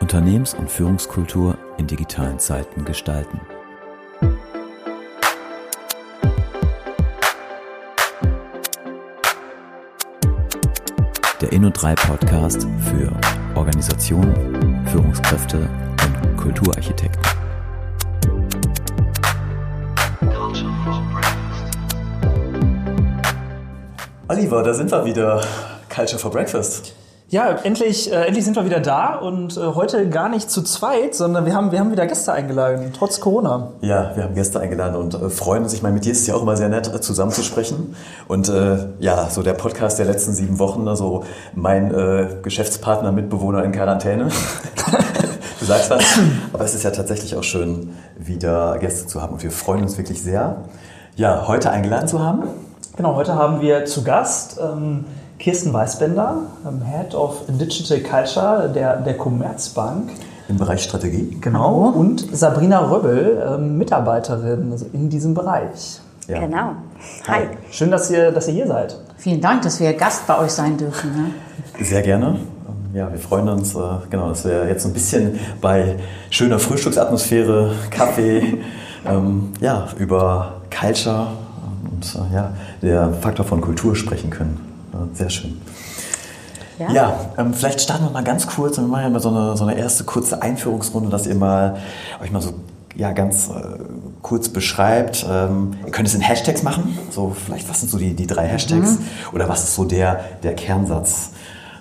Unternehmens- und Führungskultur in digitalen Zeiten gestalten. Der Inno3 Podcast für Organisationen, Führungskräfte und Kulturarchitekten. Oliver, da sind wir wieder. Culture for Breakfast. Ja, endlich, äh, endlich sind wir wieder da und äh, heute gar nicht zu zweit, sondern wir haben, wir haben wieder Gäste eingeladen, trotz Corona. Ja, wir haben Gäste eingeladen und äh, freuen uns. Ich meine, mit dir ist es ja auch immer sehr nett, äh, zusammenzusprechen. Und äh, ja, so der Podcast der letzten sieben Wochen, also mein äh, Geschäftspartner, Mitbewohner in Quarantäne. du sagst was. Aber es ist ja tatsächlich auch schön, wieder Gäste zu haben und wir freuen uns wirklich sehr, ja, heute eingeladen zu haben. Genau, heute haben wir zu Gast ähm, Kirsten Weißbender, ähm, Head of Digital Culture der, der Commerzbank. Im Bereich Strategie. Genau. Und Sabrina Röbbel, ähm, Mitarbeiterin in diesem Bereich. Ja. Genau. Hi. Schön, dass ihr, dass ihr hier seid. Vielen Dank, dass wir Gast bei euch sein dürfen. Ne? Sehr gerne. Ähm, Ja, wir freuen uns, äh, genau, dass wir jetzt so ein bisschen bei schöner Frühstücksatmosphäre, Kaffee, ähm, ja, über Culture und äh, ja, der Faktor von Kultur sprechen können. Sehr schön. Ja. Ja, ähm, vielleicht starten wir mal ganz kurz, wir machen ja mal so eine, so eine erste kurze Einführungsrunde, dass ihr mal euch mal so ja, ganz äh, kurz beschreibt. Ähm, ihr könnt es in Hashtags machen, so vielleicht was sind so die, die drei Hashtags oder was ist so der, der Kernsatz?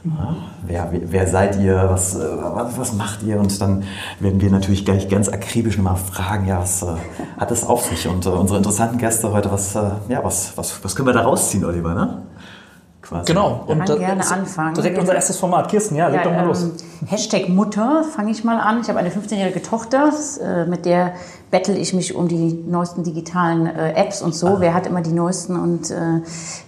Ja, wer, wer- seid ihr? Was, äh, was, was macht ihr? Und dann werden wir natürlich gleich ganz akribisch nochmal fragen, ja, was äh, hat es auf sich? Und äh, unsere interessanten Gäste heute, was, äh, ja, was, was, was können wir da rausziehen, Oliver? Ne? Quasi. Genau. kann da- gerne ist anfangen. Direkt unser erstes Format. Kirsten, ja, leg doch mal los. ähm, Hashtag Mutter fange ich mal an. Ich habe eine 15-jährige Tochter, äh, mit der bettel ich mich um die neuesten digitalen äh, Apps und so. Wer hat immer die neuesten und äh,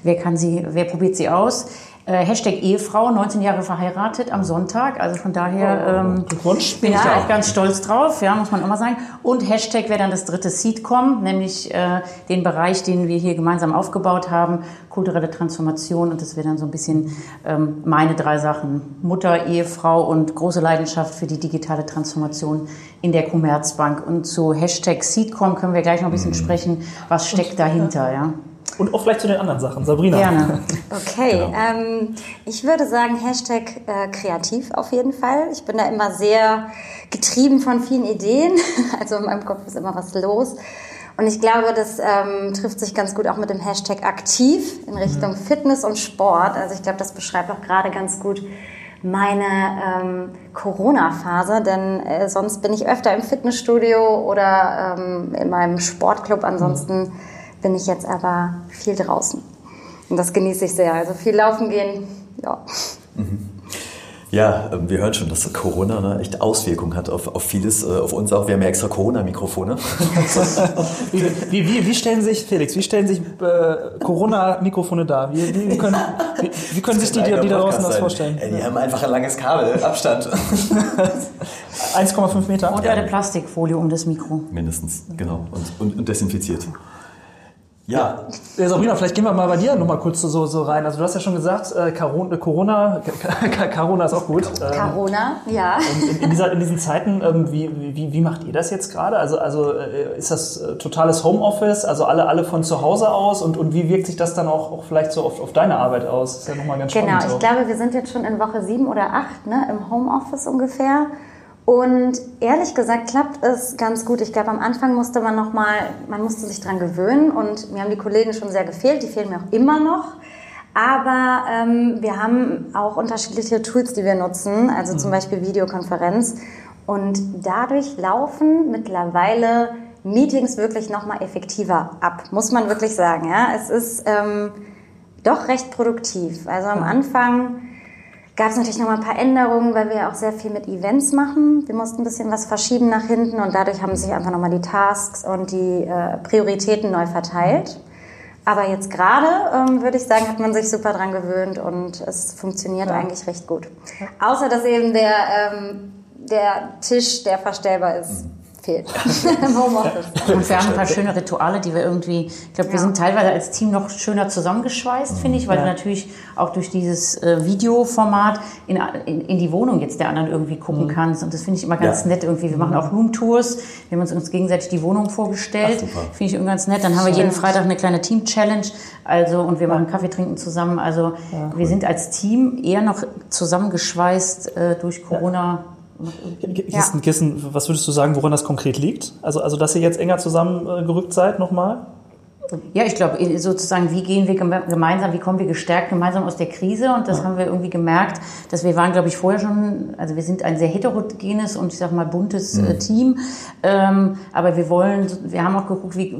wer kann sie, wer probiert sie aus? Äh, Hashtag Ehefrau, 19 Jahre verheiratet am Sonntag. Also von daher ähm, Glückwunsch. bin ich Ja. da auch ganz stolz drauf, ja, muss man immer sagen. Und Hashtag wäre dann das dritte Seedcom, nämlich äh, den Bereich, den wir hier gemeinsam aufgebaut haben, kulturelle Transformation. Und das wäre dann so ein bisschen ähm, meine drei Sachen. Mutter, Ehefrau und große Leidenschaft für die digitale Transformation in der Commerzbank. Und zu Hashtag Seedcom können wir gleich noch ein bisschen sprechen. Was steckt dahinter, ja? Und auch vielleicht zu den anderen Sachen. Sabrina. Gerne. Okay, ähm, ich würde sagen Hashtag äh, kreativ auf jeden Fall. Ich bin da immer sehr getrieben von vielen Ideen. Also in meinem Kopf ist immer was los. Und ich glaube, das ähm, trifft sich ganz gut auch mit dem Hashtag aktiv in Richtung Fitness und Sport. Also ich glaube, das beschreibt auch gerade ganz gut meine ähm, Corona-Phase, denn äh, sonst bin ich öfter im Fitnessstudio oder ähm, in meinem Sportclub. Ansonsten bin ich jetzt aber viel draußen. Und das genieße ich sehr. Also viel laufen gehen, ja. Ja, ähm, wir hören schon, dass Corona ne, echt Auswirkungen hat auf, auf vieles, äh, auf uns auch. Wir haben ja extra Corona-Mikrofone. Wie, wie, wie, wie stellen sich, Felix, wie stellen sich äh, Corona-Mikrofone dar? Wie, wie, wie, können, wie, wie können sich die, die, die da draußen das vorstellen? Ey, die haben einfach ein langes Kabel, Abstand. 1,5 Meter? Und eine Plastikfolie um das Mikro. Mindestens, genau. Und, und, und desinfiziert. Ja, Äh, Sabrina, vielleicht gehen wir mal bei dir nochmal kurz so, so rein. Also du hast ja schon gesagt, äh, Corona, Corona ist auch gut. Ähm, Corona, ja. in, in, dieser, in diesen Zeiten, ähm, wie, wie, wie macht ihr das jetzt gerade? Also, also äh, ist das äh, totales Homeoffice, also alle, alle von zu Hause aus und, und wie wirkt sich das dann auch, auch vielleicht so auf, auf deine Arbeit aus? Das ist ja nochmal ganz Genau, spannend. ich so. glaube, wir sind jetzt schon in Woche sieben oder acht ne, im Homeoffice ungefähr. Und ehrlich gesagt klappt es ganz gut. Ich glaube, am Anfang musste man noch mal, man musste sich dran gewöhnen und mir haben die Kollegen schon sehr gefehlt. Die fehlen mir auch immer noch. Aber ähm, wir haben auch unterschiedliche Tools, die wir nutzen, also zum Beispiel Videokonferenz. Und dadurch laufen mittlerweile Meetings wirklich noch mal effektiver ab, muss man wirklich sagen. Ja? Es ist ähm, doch recht produktiv. Also am Anfang gab es natürlich noch mal ein paar Änderungen, weil wir auch sehr viel mit Events machen. Wir mussten ein bisschen was verschieben nach hinten und dadurch haben sich einfach noch mal die Tasks und die äh, Prioritäten neu verteilt. Aber jetzt gerade, ähm, würde ich sagen, hat man sich super dran gewöhnt und es funktioniert eigentlich recht gut. Außer, dass eben der, ähm, der Tisch, der verstellbar ist. Fehlt im Homeoffice. Und wir haben ein paar schöne Rituale, die wir irgendwie, ich glaube, wir Ja. sind teilweise als Team noch schöner zusammengeschweißt, finde ich, weil Ja. du natürlich auch durch dieses äh, Videoformat in, in, in die Wohnung jetzt der anderen irgendwie gucken Mhm. kannst. Und das finde ich immer ganz Ja. nett irgendwie. Wir machen auch Roomtours. Wir haben uns, uns gegenseitig die Wohnung vorgestellt. Finde ich irgendwie ganz nett. Dann haben wir jeden Freitag eine kleine Team-Challenge. Also, und wir machen Kaffee trinken zusammen. Also, wir sind als Team eher noch zusammengeschweißt äh, durch Corona. Kirsten, Kirsten, was würdest du sagen, woran das konkret liegt? Also, also dass ihr jetzt enger zusammengerückt seid nochmal? Ja, ich glaube, sozusagen, wie gehen wir geme- gemeinsam, wie kommen wir gestärkt gemeinsam aus der Krise? Und das haben wir irgendwie gemerkt, dass wir waren, glaube ich, vorher schon, also wir sind ein sehr heterogenes und ich sag mal buntes äh, Team. Ähm, aber wir wollen, wir haben auch geguckt, wie,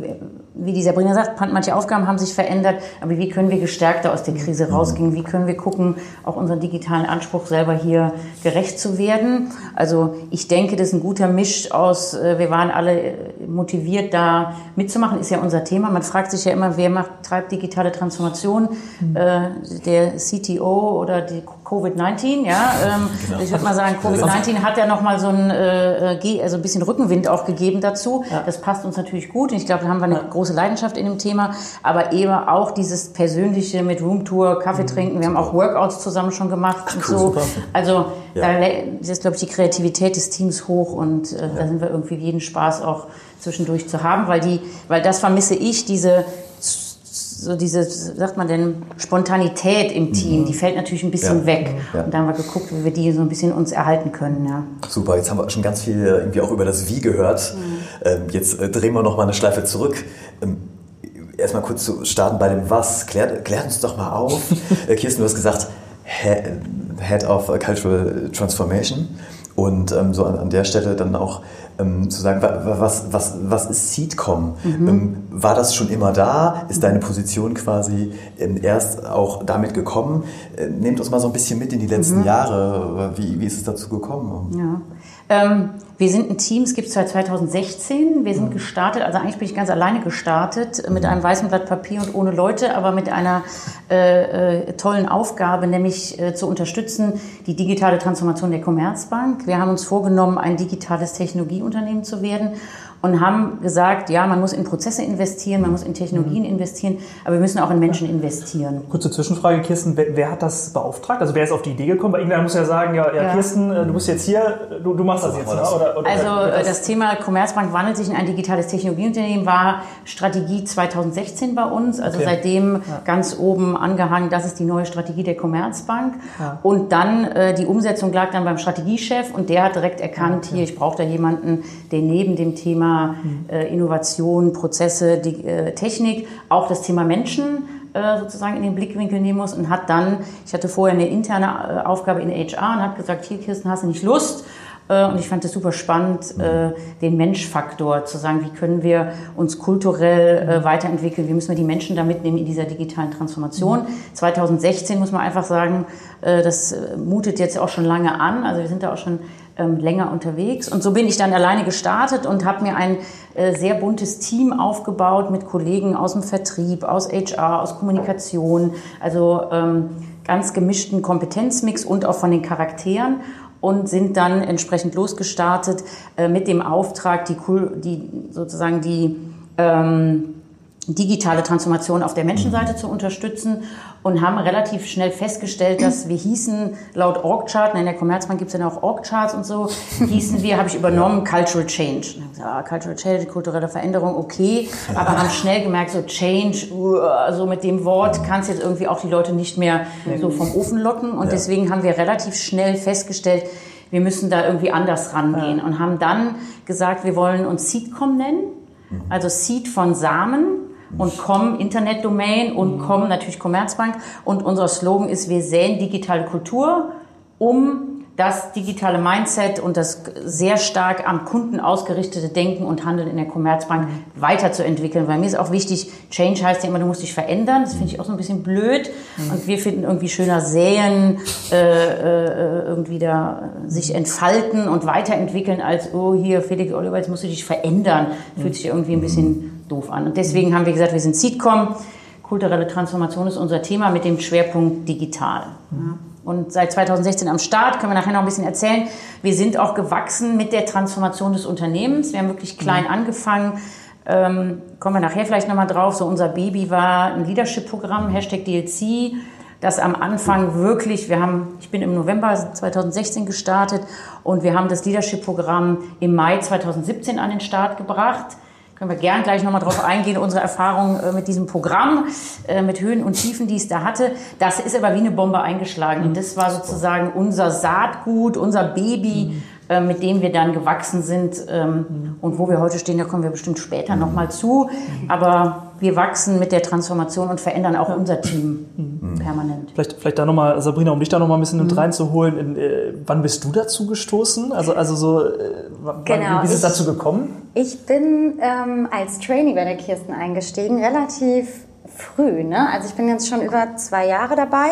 wie die Sabrina sagt, manche Aufgaben haben sich verändert, aber wie können wir gestärkter aus der Krise rausgehen? Wie können wir gucken, auch unseren digitalen Anspruch selber hier gerecht zu werden? Also ich denke, das ist ein guter Misch aus, äh, wir waren alle äh, motiviert, da mitzumachen, ist ja unser Thema. Man fragt sich ja immer, wer macht, treibt digitale Transformation? Äh, der CTO oder die Covid-19, ja. Ähm, Ich würde mal sagen, Covid-19 hat ja nochmal so ein, äh, äh, also ein bisschen Rückenwind auch gegeben dazu. Das passt uns natürlich gut. Ich glaube, da haben wir eine große Leidenschaft in dem Thema. Aber eben auch dieses Persönliche mit Roomtour, Kaffee trinken. Wir haben auch Workouts zusammen schon gemacht und cool, so. super. Also Ja. da ist, glaube ich, die Kreativität des Teams hoch und äh, da sind wir irgendwie jeden Spaß auch zwischendurch zu haben, weil die, weil das vermisse ich, diese so diese, sagt man denn, Spontanität im Team, die fällt natürlich ein bisschen Ja. weg. Ja. Und da haben wir geguckt, wie wir die so ein bisschen uns erhalten können, ja. Super, jetzt haben wir schon ganz viel irgendwie auch über das Wie gehört. Ähm, jetzt äh, drehen wir noch mal eine Schleife zurück. Ähm, Erstmal kurz zu starten bei dem Was. Klärt, klärt uns doch mal auf. Äh, Kirsten, du hast gesagt, He- Head of Cultural Transformation. Und ähm, so an, an der Stelle dann auch ähm, zu sagen, wa- wa- was, was, was ist Seedcom? Ähm, war das schon immer da? Ist deine Position quasi ähm, erst auch damit gekommen? Äh, nehmt uns mal so ein bisschen mit in die letzten Jahre. Wie, wie ist es dazu gekommen? Ja. Ähm, wir sind ein Team, es gibt es seit 2016. Wir sind gestartet, also eigentlich bin ich ganz alleine gestartet, äh, mit einem weißen Blatt Papier und ohne Leute, aber mit einer äh, äh, tollen Aufgabe, nämlich äh, zu unterstützen die digitale Transformation der Commerzbank. Wir haben uns vorgenommen, ein digitales Technologieunternehmen zu werden und haben gesagt, ja, man muss in Prozesse investieren, man muss in Technologien investieren, aber wir müssen auch in Menschen investieren. Kurze Zwischenfrage, Kirsten, wer, wer hat das beauftragt? Also wer ist auf die Idee gekommen? Weil irgendwer muss ja sagen, ja, ja, Ja. Kirsten, äh, du bist jetzt hier, du, du machst das jetzt, ne? das. Oder, oder, Also oder- äh, das Thema Commerzbank wandelt sich in ein digitales Technologieunternehmen, war Strategie 2016 bei uns. Also Okay. seitdem ganz oben angehangen, das ist die neue Strategie der Commerzbank. Und dann äh, die Umsetzung lag dann beim Strategiechef und der hat direkt erkannt, hier, ich brauche da jemanden, der neben dem Thema äh, Innovation, Prozesse, die, äh, Technik auch das Thema Menschen äh, sozusagen in den Blickwinkel nehmen muss und hat dann, ich hatte vorher eine interne äh, Aufgabe in HR und hat gesagt, hier Kirsten, hast du nicht Lust? Äh, Und ich fand es super spannend, äh, den Menschfaktor zu sagen, wie können wir uns kulturell äh, weiterentwickeln, wie müssen wir die Menschen da mitnehmen in dieser digitalen Transformation. 2016 muss man einfach sagen, das mutet jetzt auch schon lange an, also wir sind da auch schon länger unterwegs. Und so bin ich dann alleine gestartet und habe mir ein äh, sehr buntes Team aufgebaut mit Kollegen aus dem Vertrieb, aus HR, aus Kommunikation, also ähm, ganz gemischten Kompetenzmix und auch von den Charakteren. Und sind dann entsprechend losgestartet äh, mit dem Auftrag, die, die sozusagen die ähm, digitale Transformation auf der Menschenseite zu unterstützen und haben relativ schnell festgestellt, dass wir hießen laut Org-Chart, in der Commerzbank gibt es ja auch Org-Charts und so, hießen wir, habe ich übernommen, Cultural Change. Gesagt, ah, Cultural Change, kulturelle Veränderung, okay, aber haben schnell gemerkt, so Change, uh, so mit dem Wort kannst jetzt irgendwie auch die Leute nicht mehr so vom Ofen locken. Und deswegen haben wir relativ schnell festgestellt, wir müssen da irgendwie anders rangehen und haben dann gesagt, wir wollen uns Seedcom nennen, also Seed von Samen und Com Internetdomain und Com natürlich Commerzbank. Und unser Slogan ist, wir säen digitale Kultur, um das digitale Mindset und das sehr stark am Kunden ausgerichtete Denken und Handeln in der Commerzbank weiterzuentwickeln. Weil mir ist auch wichtig, Change heißt ja immer, du musst dich verändern. Das finde ich auch so ein bisschen blöd. Und wir finden irgendwie schöner säen, äh, äh, irgendwie da sich entfalten und weiterentwickeln, als, oh, hier, Felix Oliver, jetzt musst du dich verändern. Fühlt sich irgendwie ein bisschen doof an. Und deswegen haben wir gesagt, wir sind Seedcom. Kulturelle Transformation ist unser Thema mit dem Schwerpunkt digital. Ja. und seit 2016 am Start, können wir nachher noch ein bisschen erzählen. Wir sind auch gewachsen mit der Transformation des Unternehmens. Wir haben wirklich klein Mhm. angefangen. Ähm, kommen wir nachher vielleicht nochmal drauf. So unser Baby war ein Leadership-Programm, Hashtag DLC, das am Anfang wirklich, wir haben, ich bin im November 2016 gestartet und wir haben das Leadership-Programm im Mai 2017 an den Start gebracht. Können wir gern gleich nochmal drauf eingehen, unsere Erfahrungen äh, mit diesem Programm, äh, mit Höhen und Tiefen, die es da hatte. Das ist aber wie eine Bombe eingeschlagen. Und das war sozusagen unser Saatgut, unser Baby, äh, mit dem wir dann gewachsen sind. Ähm, und wo wir heute stehen, da kommen wir bestimmt später nochmal zu. Aber wir wachsen mit der Transformation und verändern auch unser Team permanent. Vielleicht, vielleicht da nochmal, Sabrina, um dich da nochmal ein bisschen mit reinzuholen. In, äh, wann bist du dazu gestoßen? Also, also so, äh, wann, Genau, wie ist es dazu gekommen? Ich bin ähm, als Trainee bei der Kirsten eingestiegen, relativ früh. Ne? Also ich bin jetzt schon über zwei Jahre dabei.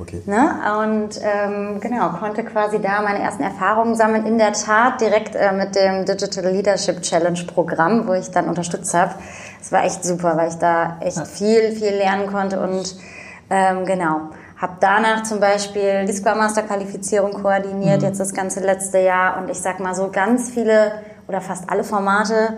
Okay. Ne? Und ähm, genau, konnte quasi da meine ersten Erfahrungen sammeln. In der Tat direkt äh, mit dem Digital Leadership Challenge Programm, wo ich dann unterstützt habe. Es war echt super, weil ich da echt viel, viel lernen konnte und ähm, genau. Habe danach zum Beispiel die Scrum Master Qualifizierung koordiniert, jetzt das ganze letzte Jahr. Und ich sag mal so ganz viele oder fast alle Formate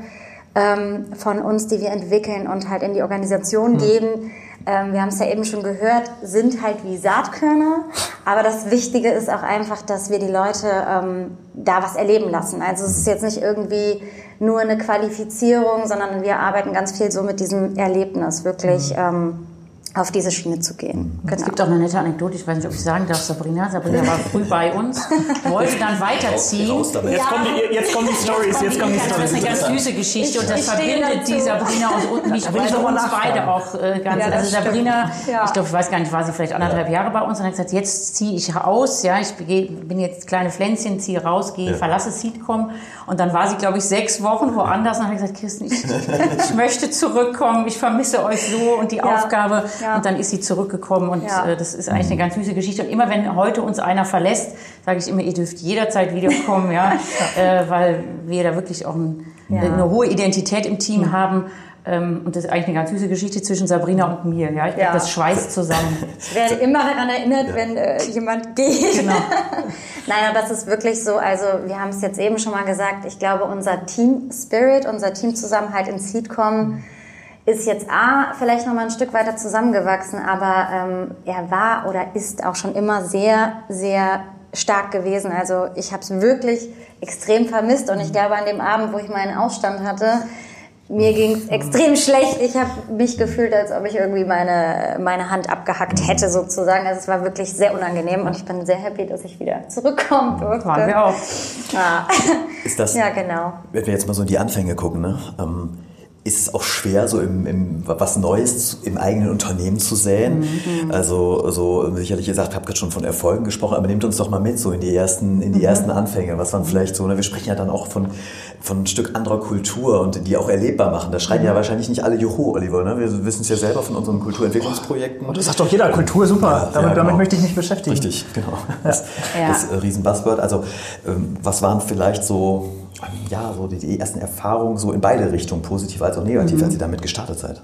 ähm, von uns, die wir entwickeln und halt in die Organisation geben. Ähm, wir haben es ja eben schon gehört, sind halt wie Saatkörner. Aber das Wichtige ist auch einfach, dass wir die Leute ähm, da was erleben lassen. Also es ist jetzt nicht irgendwie nur eine Qualifizierung, sondern wir arbeiten ganz viel so mit diesem Erlebnis, wirklich ähm, auf diese Schiene zu gehen. Es Genau. gibt auch eine nette Anekdote, ich weiß nicht, ob ich sagen darf, Sabrina. Sabrina war früh bei uns, wollte dann weiterziehen. Raus. Jetzt, kommen die, jetzt kommen die Stories, jetzt kommen die Das ist eine Stories. ganz süße Geschichte und das ich verbindet die Sabrina und, und mich ich beide, uns beide auch äh, ganz. Ja, also Sabrina. Ja. ich glaube, ich weiß gar nicht, war sie vielleicht anderthalb Jahre bei uns und hat gesagt, jetzt ziehe ich raus, ja, ich bin jetzt kleine Pflänzchen, ziehe raus, gehe, Ja. verlasse Seedcom und dann war sie, glaube ich, sechs Wochen woanders und hat gesagt, Kirsten, ich, ich möchte zurückkommen, ich vermisse euch so und die Ja. Aufgabe Ja. und dann ist sie zurückgekommen und Ja. äh, das ist eigentlich eine ganz süße Geschichte und immer wenn heute uns einer verlässt, sage ich immer, ihr dürft jederzeit wiederkommen, ja, äh, weil wir da wirklich auch ein, Ja. eine hohe Identität im Team haben. Ähm, und das ist eigentlich eine ganz süße Geschichte zwischen Sabrina und mir. Ja, ich glaube, Ja. das schweißt zusammen. Ich werde immer daran erinnert, wenn äh, jemand geht. Genau. Nein, aber das ist wirklich so. Also wir haben es jetzt eben schon mal gesagt. Ich glaube, unser Team Spirit, unser Teamzusammenhalt in Seedcom ist jetzt A, vielleicht noch mal ein Stück weiter zusammengewachsen, aber ähm, er war oder ist auch schon immer sehr, sehr stark gewesen. Also ich habe es wirklich extrem vermisst und ich glaube, an dem Abend, wo ich meinen Ausstand hatte, mir ging es extrem schlecht. Ich habe mich gefühlt, als ob ich irgendwie meine, meine Hand abgehackt hätte, sozusagen. Also es war wirklich sehr unangenehm und ich bin sehr happy, dass ich wieder zurückkommen durfte. Waren wir auch. Ja, Ist das, ja genau. wenn wir jetzt mal so in die Anfänge gucken, ne? ähm, ist es auch schwer, so im, im, was Neues im eigenen Unternehmen zu säen? Also, so sicherlich, ihr sagt, habt gerade schon von Erfolgen gesprochen, aber nehmt uns doch mal mit so in die ersten, in die ersten Anfänge. Was waren vielleicht so, ne? wir sprechen ja dann auch von, von ein Stück anderer Kultur und die auch erlebbar machen. Da schreien ja wahrscheinlich nicht alle Juhu, Oliver. Ne? Wir wissen es ja selber von unseren Kulturentwicklungsprojekten. Und das sagt doch jeder, Kultur super. Ja, damit, ja, damit genau. möchte ich mich beschäftigen. Richtig, genau. Das, Ja. das äh, Riesen-Buzzword. Also, ähm, was waren vielleicht so, ja, so die, die ersten Erfahrungen so in beide Richtungen, positiv als auch negativ, Mhm. als ihr damit gestartet seid?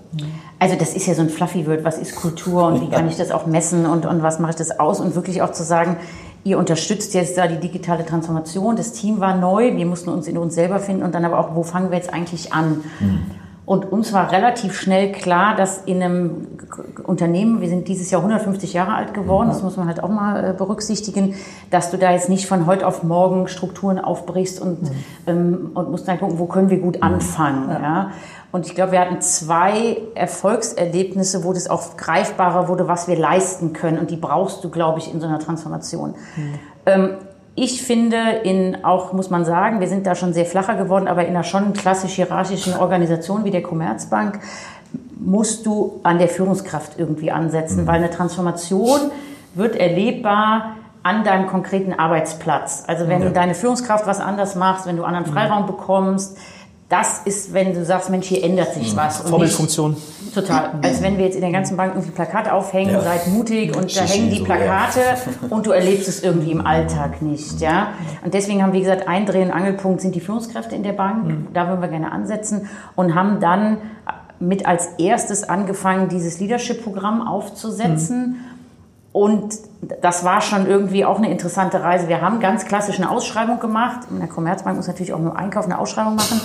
Also das ist ja so ein fluffy Word, was ist Kultur und wie kann ich das auch messen und, und was mache ich das aus und wirklich auch zu sagen, ihr unterstützt jetzt da die digitale Transformation, das Team war neu, wir mussten uns in uns selber finden und dann aber auch, wo fangen wir jetzt eigentlich an? Und uns war relativ schnell klar, dass in einem Unternehmen, wir sind dieses Jahr 150 Jahre alt geworden, das muss man halt auch mal äh, berücksichtigen, dass du da jetzt nicht von heute auf morgen Strukturen aufbrichst und, ähm, und musst dann gucken, wo können wir gut anfangen. Ja. Und ich glaube, wir hatten zwei Erfolgserlebnisse, wo das auch greifbarer wurde, was wir leisten können. Und die brauchst du, glaube ich, in so einer Transformation. Ähm, ich finde, in auch muss man sagen, wir sind da schon sehr flacher geworden, aber in einer schon klassisch hierarchischen Organisation wie der Commerzbank musst du an der Führungskraft irgendwie ansetzen, weil eine Transformation wird erlebbar an deinem konkreten Arbeitsplatz. Also wenn Ja. deine Führungskraft was anders machst, wenn du anderen Freiraum bekommst, das ist, wenn du sagst, Mensch, hier ändert sich was. Und nicht- Vorbildfunktion. Total. Als wenn wir jetzt in der ganzen Bank irgendwie Plakate aufhängen, Ja. seid mutig und da hängen die so, Plakate und du erlebst es irgendwie im Alltag nicht, ja. Und deswegen haben wir gesagt, ein Dreh- und Angelpunkt sind die Führungskräfte in der Bank. Da würden wir gerne ansetzen und haben dann mit als erstes angefangen, dieses Leadership-Programm aufzusetzen. Und das war schon irgendwie auch eine interessante Reise. Wir haben ganz klassisch eine Ausschreibung gemacht. In der Commerzbank muss natürlich auch nur Einkauf eine Ausschreibung machen.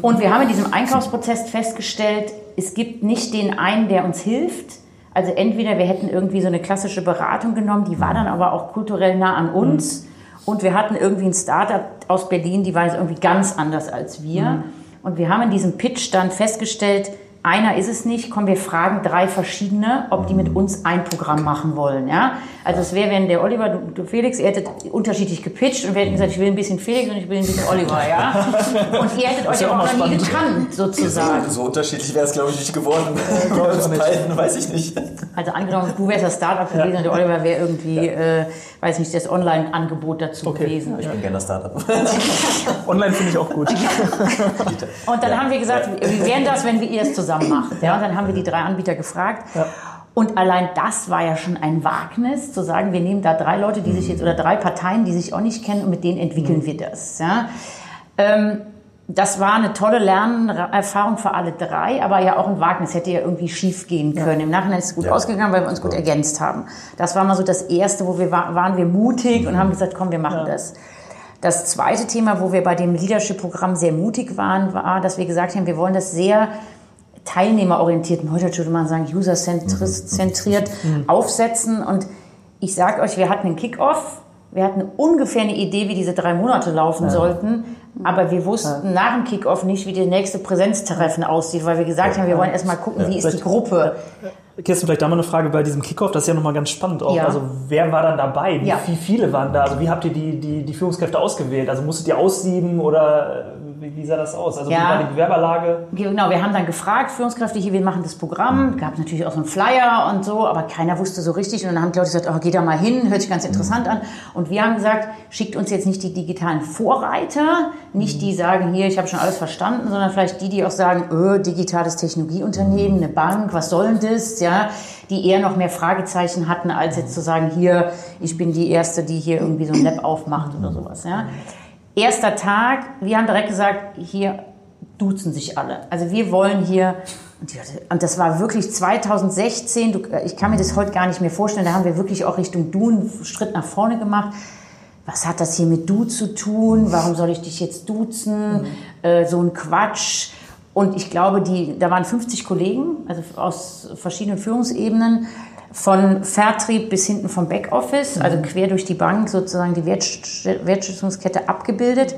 Und wir haben in diesem Einkaufsprozess festgestellt, es gibt nicht den einen, der uns hilft. Also entweder wir hätten irgendwie so eine klassische Beratung genommen, die war dann aber auch kulturell nah an uns. Und wir hatten irgendwie ein Startup aus Berlin, die war jetzt irgendwie ganz anders als wir. Und wir haben in diesem Pitch dann festgestellt, einer ist es nicht, komm, wir fragen drei verschiedene, ob die mit uns ein Programm machen wollen. Ja? Also es wäre, wenn der Oliver, du, du Felix, ihr hättet unterschiedlich gepitcht und wir hätten gesagt, ich will ein bisschen Felix und ich will ein bisschen Oliver. Ja? Und ihr hättet euch ja auch noch nie gekannt, sozusagen. So unterschiedlich wäre es, glaube ich, nicht geworden. Uns beiden, weiß ich nicht. Also angenommen, du wärst das Startup gewesen und der Oliver wäre irgendwie, äh, weiß nicht, das Online-Angebot dazu Okay. gewesen. Ich bin gerne das Startup. Online finde ich auch gut. Und dann haben wir gesagt, wie wären das, wenn wir ihr es zusammen machen? Ja, und dann haben wir die drei Anbieter gefragt. Und allein das war ja schon ein Wagnis, zu sagen, wir nehmen da drei Leute, die sich jetzt, oder drei Parteien, die sich auch nicht kennen, und mit denen entwickeln wir das. Ja. Ähm, das war eine tolle Lernerfahrung für alle drei, aber ja auch ein Wagnis, hätte ja irgendwie schief gehen können. Im Nachhinein ist es gut Ja. ausgegangen, weil wir uns gut ergänzt haben. Das war mal so das Erste, wo wir wa- waren wir mutig und haben gesagt, komm, wir machen das. Das zweite Thema, wo wir bei dem Leadership-Programm sehr mutig waren, war, dass wir gesagt haben, wir wollen das sehr teilnehmerorientiert, heute würde man sagen, user-zentriert aufsetzen. Und ich sage euch, wir hatten einen Kick-Off, wir hatten ungefähr eine Idee, wie diese drei Monate laufen sollten, aber wir wussten nach dem Kick-Off nicht, wie der nächste Präsenztreffen aussieht, weil wir gesagt haben, wir wollen erstmal gucken, wie ist die Gruppe. Kirsten, vielleicht da mal eine Frage bei diesem Kickoff, das ist ja nochmal ganz spannend auch. Ja. Also wer war dann dabei? Wie, Ja. viele waren da? Also wie habt ihr die, die, die Führungskräfte ausgewählt? Also musstet ihr aussieben oder äh, wie, sah das aus? Also Ja. wie war die Bewerberlage? Genau, wir haben dann gefragt, Führungskräfte hier, wir machen das Programm. Gab natürlich auch so einen Flyer und so, aber keiner wusste so richtig. Und dann haben die Leute gesagt, oh, geh da mal hin, hört sich ganz interessant an. Und wir haben gesagt, schickt uns jetzt nicht die digitalen Vorreiter, nicht die sagen, hier, ich habe schon alles verstanden, sondern vielleicht die, die auch sagen, öh, digitales Technologieunternehmen, eine Bank, was soll denn das? Ja, die eher noch mehr Fragezeichen hatten, als jetzt zu sagen, hier, ich bin die Erste, die hier irgendwie so ein Lab aufmacht oder sowas. Ja. Erster Tag, wir haben direkt gesagt, hier duzen sich alle. Also wir wollen hier, und das war wirklich 2016, du, ich kann mir das heute gar nicht mehr vorstellen, da haben wir wirklich auch Richtung Du einen Schritt nach vorne gemacht. Was hat das hier mit Du zu tun? Warum soll ich dich jetzt duzen? Äh, so ein Quatsch. Und ich glaube, die, da waren 50 Kollegen, also aus verschiedenen Führungsebenen, von Vertrieb bis hinten vom Backoffice, also quer durch die Bank sozusagen die Wertsch- Wertschöpfungskette abgebildet.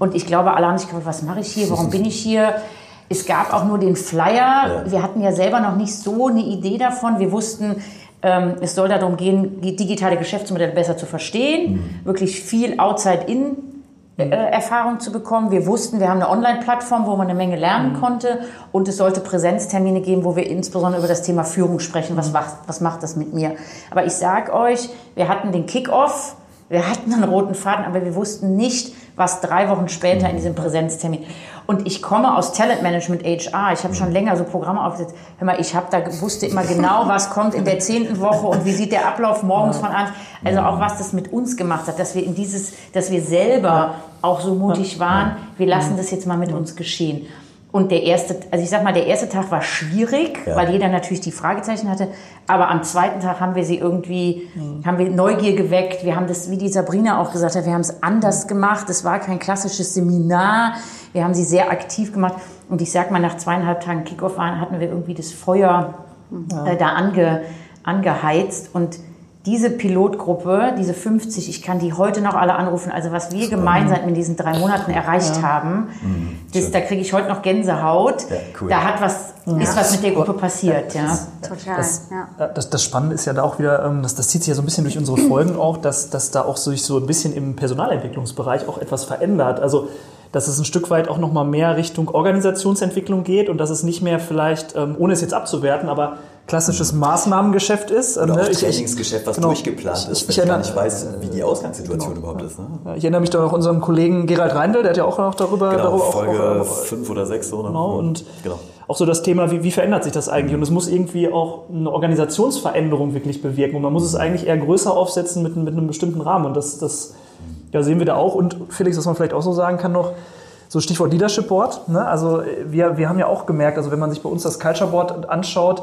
Und ich glaube, alle haben sich gefragt, was mache ich hier, warum bin ich hier? Es gab auch nur den Flyer. Wir hatten ja selber noch nicht so eine Idee davon. Wir wussten, ähm, es soll darum gehen, digitale Geschäftsmodelle besser zu verstehen, wirklich viel Outside-In Erfahrung zu bekommen. Wir wussten, wir haben eine Online-Plattform, wo man eine Menge lernen konnte und es sollte Präsenztermine geben, wo wir insbesondere über das Thema Führung sprechen. Was macht, was macht das mit mir? Aber ich sag euch, wir hatten den Kick-Off, wir hatten einen roten Faden, aber wir wussten nicht, was drei Wochen später in diesem Präsenztermin. Und ich komme aus Talentmanagement HR. Ich habe schon länger so Programme aufgesetzt. Hör mal, ich habe da wusste immer genau, was kommt in der zehnten Woche und wie sieht der Ablauf morgens von an. Also auch was das mit uns gemacht hat, dass wir in dieses, dass wir selber auch so mutig waren. Wir lassen das jetzt mal mit uns geschehen. Und der erste, also ich sag mal, der erste Tag war schwierig, Ja. weil jeder natürlich die Fragezeichen hatte. Aber am zweiten Tag haben wir sie irgendwie, haben wir Neugier geweckt. Wir haben das, wie die Sabrina auch gesagt hat, wir haben es anders gemacht. Es war kein klassisches Seminar. Wir haben sie sehr aktiv gemacht. Und ich sag mal, nach zweieinhalb Tagen Kickoff waren, hatten wir irgendwie das Feuer äh, da ange, angeheizt. Und diese Pilotgruppe, diese 50, ich kann die heute noch alle anrufen. Also was wir gemeinsam in diesen drei Monaten erreicht haben, das, da kriege ich heute noch Gänsehaut. Ja, cool. Da hat was, ist was mit der Gruppe passiert, ja. Total. Das, ja. äh, das, das Spannende ist ja da auch wieder, ähm, das, das zieht sich ja so ein bisschen durch unsere Folgen auch, dass, dass da auch sich so ein bisschen im Personalentwicklungsbereich auch etwas verändert. Also dass es ein Stück weit auch nochmal mehr Richtung Organisationsentwicklung geht und dass es nicht mehr vielleicht, ähm, ohne es jetzt abzuwerten, aber klassisches Maßnahmengeschäft ist. Oder Ähm, auch ne? Ich- ich- Trainingsgeschäft, was genau. durchgeplant ist, Ich, wenn ich, ich gar erinnere, nicht weiß, wie die Ausgangssituation überhaupt ist. Ne? ich erinnere mich da noch an unseren Kollegen Gerald Reindl, der hat ja auch noch darüber, Genau, darüber auch- Folge auch, 5 oder 6 so. Ne? Genau, und genau. auch so das Thema, wie, wie verändert sich das eigentlich? Und es muss irgendwie auch eine Organisationsveränderung wirklich bewirken. Und man muss es eigentlich eher größer aufsetzen mit, mit einem bestimmten Rahmen. Und das, das ja, sehen wir da auch. Und Felix, was man vielleicht auch so sagen kann noch, so Stichwort Leadership Board. Ne? Also wir, wir haben ja auch gemerkt, also wenn man sich bei uns das Culture Board anschaut,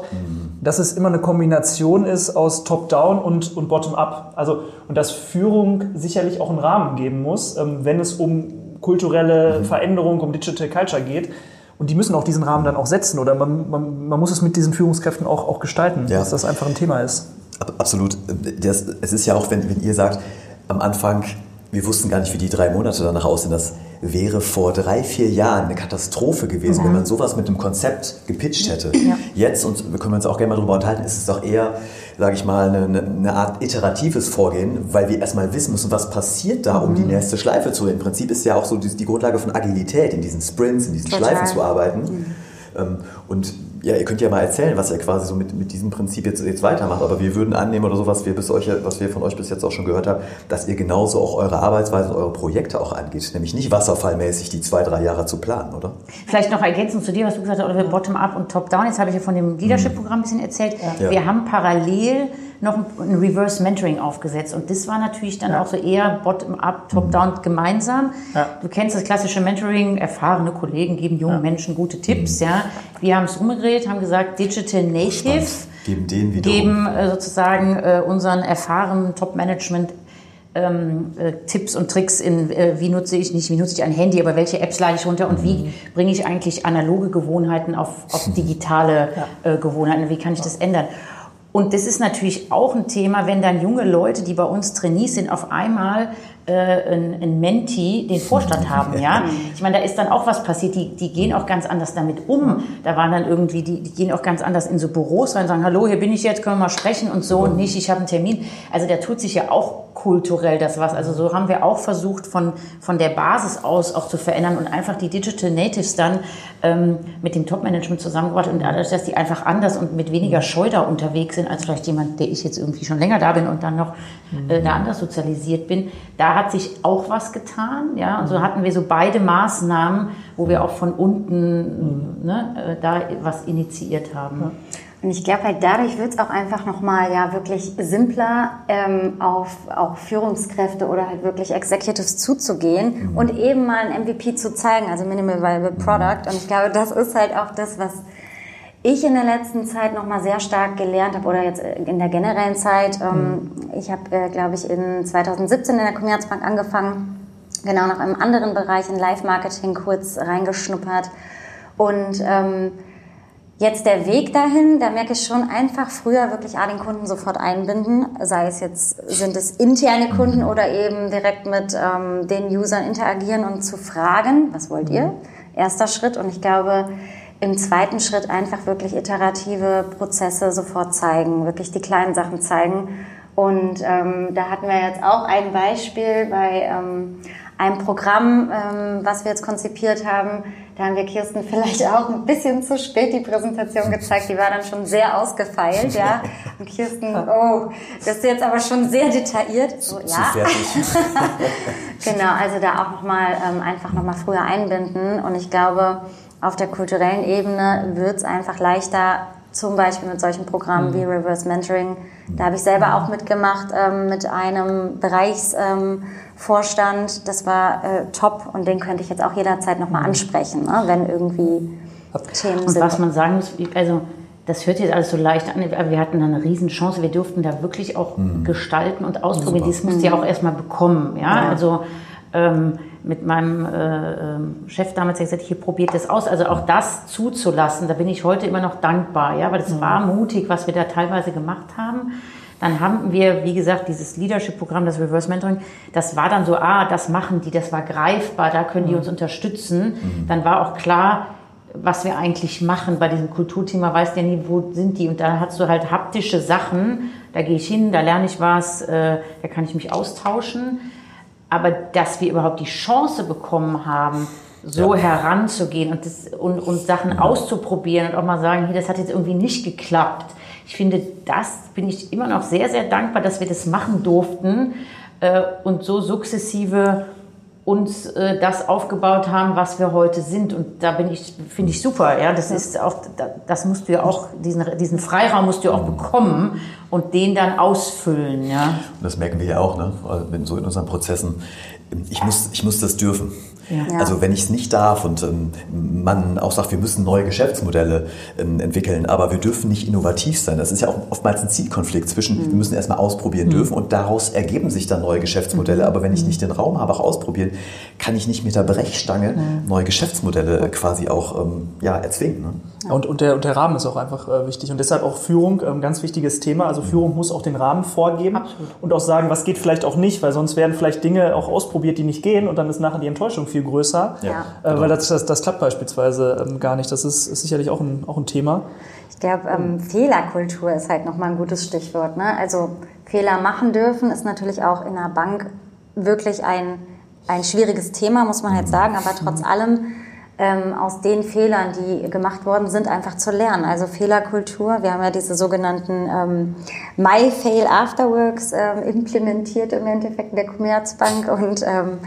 dass es immer eine Kombination ist aus Top-Down und, und Bottom-Up. Also, und dass Führung sicherlich auch einen Rahmen geben muss, ähm, wenn es um kulturelle Veränderung, um Digital Culture geht. Und die müssen auch diesen Rahmen dann auch setzen oder man, man, man muss es mit diesen Führungskräften auch, auch gestalten, Ja. dass das einfach ein Thema ist. Ab- Absolut. Das, es ist ja auch, wenn, wenn ihr sagt, am Anfang, wir wussten gar nicht, wie die drei Monate danach aussehen. Das wäre vor drei, vier Jahren eine Katastrophe gewesen, wenn man sowas mit einem Konzept gepitcht hätte. Jetzt, und wir können uns auch gerne mal drüber unterhalten, ist es doch eher, sage ich mal, eine, eine- Art iteratives Vorgehen, weil wir erstmal wissen müssen, was passiert da, um die nächste Schleife zu. Im Prinzip ist ja auch so die, die Grundlage von Agilität, in diesen Sprints, in diesen Total. Schleifen zu arbeiten. Ähm, Und ja, ihr könnt ja mal erzählen, was ihr quasi so mit, mit diesem Prinzip jetzt, jetzt weitermacht. Aber wir würden annehmen oder so, was wir, bis euch, was wir von euch bis jetzt auch schon gehört haben, dass ihr genauso auch eure Arbeitsweise und eure Projekte auch angeht. Nämlich nicht wasserfallmäßig die zwei, drei Jahre zu planen, oder? Vielleicht noch ergänzend zu dir, was du gesagt hast, oder Bottom-up und Top-down. Jetzt habe ich ja von dem Leadership-Programm ein bisschen erzählt. Ja. Wir haben parallel noch ein- Reverse Mentoring aufgesetzt. Und das war natürlich dann auch so eher Bottom-up, Top-down gemeinsam. Ja. Du kennst das klassische Mentoring, erfahrene Kollegen geben jungen Menschen gute Tipps. Ja. Wir haben es umgedreht, haben gesagt, Digital Native Geben denen wiederum. geben äh, sozusagen äh, unseren erfahrenen Top-Management ähm, äh, Tipps und Tricks in, äh, wie nutze ich nicht, wie nutze ich ein Handy, aber welche Apps lade ich runter und wie bringe ich eigentlich analoge Gewohnheiten auf, auf digitale äh, Gewohnheiten, wie kann ich das ändern? Und das ist natürlich auch ein Thema, wenn dann junge Leute, die bei uns Trainees sind, auf einmal äh, ein, ein Menti den Vorstand haben, ja. Ich meine, da ist dann auch was passiert. Die, die gehen auch ganz anders damit um. Da waren dann irgendwie, die, die gehen auch ganz anders in so Büros rein und sagen, hallo, hier bin ich jetzt, können wir mal sprechen und so und nicht, ich habe einen Termin. Also da tut sich ja auch kulturell das was. Also so haben wir auch versucht, von, von der Basis aus auch zu verändern und einfach die Digital Natives dann ähm, mit dem Top-Management zusammengebracht und dadurch, dass die einfach anders und mit weniger Scheu da unterwegs sind, als vielleicht jemand, der ich jetzt irgendwie schon länger da bin und dann noch äh, da anders sozialisiert bin. Da hat sich auch was getan, ja, und so hatten wir so beide Maßnahmen, wo wir auch von unten ne, äh, da was initiiert haben. Und ich glaube halt dadurch wird es auch einfach nochmal ja wirklich simpler ähm, auf auch Führungskräfte oder halt wirklich Executives zuzugehen und eben mal ein MVP zu zeigen, also Minimal Viable Product. Und ich glaube, das ist halt auch das, was ich in der letzten Zeit nochmal sehr stark gelernt habe oder jetzt in der generellen Zeit. Ähm, Ich habe, äh, glaube ich, in 2017 in der Commerzbank angefangen, genau nach einem anderen Bereich in Live-Marketing kurz reingeschnuppert und ähm, Jetzt der Weg dahin, da merke ich schon einfach früher wirklich A, den Kunden sofort einbinden, sei es jetzt, sind es interne Kunden oder eben direkt mit ähm, den Usern interagieren und zu fragen, was wollt ihr? Erster Schritt und ich glaube, im zweiten Schritt einfach wirklich iterative Prozesse sofort zeigen, wirklich die kleinen Sachen zeigen. Und ähm, da hatten wir jetzt auch ein Beispiel bei ähm, einem Programm, ähm, was wir jetzt konzipiert haben. Da haben wir Kirsten vielleicht auch ein bisschen zu spät die Präsentation gezeigt. Die war dann schon sehr ausgefeilt, ja. Und Kirsten, oh, das ist jetzt aber schon sehr detailliert. So, ja. Genau, also da auch nochmal ähm, einfach nochmal früher einbinden. Und ich glaube, auf der kulturellen Ebene wird es einfach leichter, zum Beispiel mit solchen Programmen wie Reverse Mentoring. Da habe ich selber auch mitgemacht ähm, mit einem Bereichsvorstand. Ähm, das war äh, top und den könnte ich jetzt auch jederzeit nochmal ansprechen, ne, wenn irgendwie Themen Und sind. was man sagen muss, also das hört jetzt alles so leicht an, aber wir hatten da eine Riesenchance. Wir durften da wirklich auch gestalten und ausprobieren. Das musst du ja auch erstmal bekommen. Ja, also ähm, mit meinem äh, ähm, Chef damals gesagt, hier probiert das aus. Also auch das zuzulassen, da bin ich heute immer noch dankbar. Ja, weil das war mutig, was wir da teilweise gemacht haben. Dann haben wir, wie gesagt, dieses Leadership-Programm, das Reverse Mentoring, das war dann so, ah, das machen die, das war greifbar, da können die uns unterstützen. Dann war auch klar, was wir eigentlich machen bei diesem Kulturthema, weißt ja nie, wo sind die. Und da hast du halt haptische Sachen, da gehe ich hin, da lerne ich was, äh, da kann ich mich austauschen. Aber dass wir überhaupt die Chance bekommen haben, so heranzugehen und, das, und, und Sachen auszuprobieren und auch mal sagen, hier, das hat jetzt irgendwie nicht geklappt. Ich finde, das bin ich immer noch sehr, sehr dankbar, dass wir das machen durften äh, und so sukzessive uns äh, das aufgebaut haben, was wir heute sind. Und da bin ich, finde ich super. Ja, das ist auch, da- das musst du ja auch, diesen, diesen Freiraum musst du ja auch bekommen und den dann ausfüllen. Ja. Und das merken wir ja auch, ne? Also wenn so in unseren Prozessen. Ich muss, ich muss das dürfen. Ja. Also wenn ich es nicht darf und ähm, man auch sagt, wir müssen neue Geschäftsmodelle ähm, entwickeln, aber wir dürfen nicht innovativ sein. Das ist ja auch oftmals ein Zielkonflikt zwischen, wir müssen erstmal ausprobieren dürfen und daraus ergeben sich dann neue Geschäftsmodelle. Aber wenn ich nicht den Raum habe, auch ausprobieren, kann ich nicht mit der Brechstange neue Geschäftsmodelle äh, quasi auch ähm, ja, erzwingen. Ne? Und, und, der, und der Rahmen ist auch einfach äh, wichtig. Und deshalb auch Führung, ähm, ganz wichtiges Thema. Also Führung muss auch den Rahmen vorgeben und auch sagen, was geht vielleicht auch nicht, weil sonst werden vielleicht Dinge auch ausprobiert, die nicht gehen und dann ist nachher die Enttäuschung viel größer. Ja, Äh, genau. Weil das, das, das klappt beispielsweise ähm, gar nicht. Das ist, ist sicherlich auch ein, auch ein Thema. Ich glaube, ähm, Fehlerkultur ist halt nochmal ein gutes Stichwort. Ne? Also Fehler machen dürfen ist natürlich auch in einer Bank wirklich ein, ein schwieriges Thema, muss man halt sagen. Aber trotz allem ähm, aus den Fehlern, die gemacht worden sind, einfach zu lernen. Also Fehlerkultur. Wir haben ja diese sogenannten ähm, My Fail Afterworks ähm, implementiert im Endeffekt in der Commerzbank und ähm,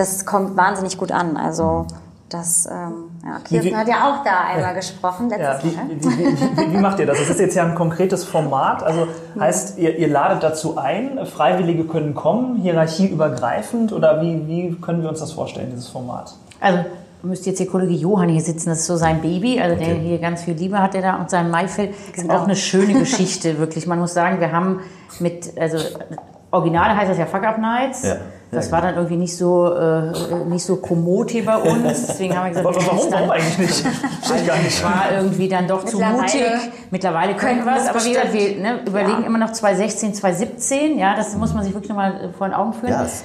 das kommt wahnsinnig gut an. Also das, ähm, ja, Kirsten wie- hat ja auch da einmal gesprochen Ja, letztes wie, Mal. ne? wie, wie, wie, wie macht ihr das? Das ist jetzt ja ein konkretes Format. Also heißt, ihr, ihr ladet dazu ein, Freiwillige können kommen, hierarchieübergreifend oder wie, wie können wir uns das vorstellen, dieses Format? Also müsste jetzt hier Kollege Johann hier sitzen, das ist so sein Baby, also der hier ganz viel Liebe hat, der da und sein Maifeld. Das ist Genau. auch eine schöne Geschichte, wirklich. Man muss sagen, wir haben mit, also Original heißt das ja Fuck Up Nights. Ja. Das Ja, war dann irgendwie nicht so, äh, nicht so kommod hier bei uns. Deswegen haben wir gesagt, Warum, warum dann- eigentlich nicht? Ich gar nicht. war irgendwie dann doch zu mutig. Mittlerweile können wir es, aber wie gesagt, wir ne, überlegen Ja. immer noch 2016, 2017. Ja, das muss man sich wirklich nochmal vor den Augen führen. Ja, ist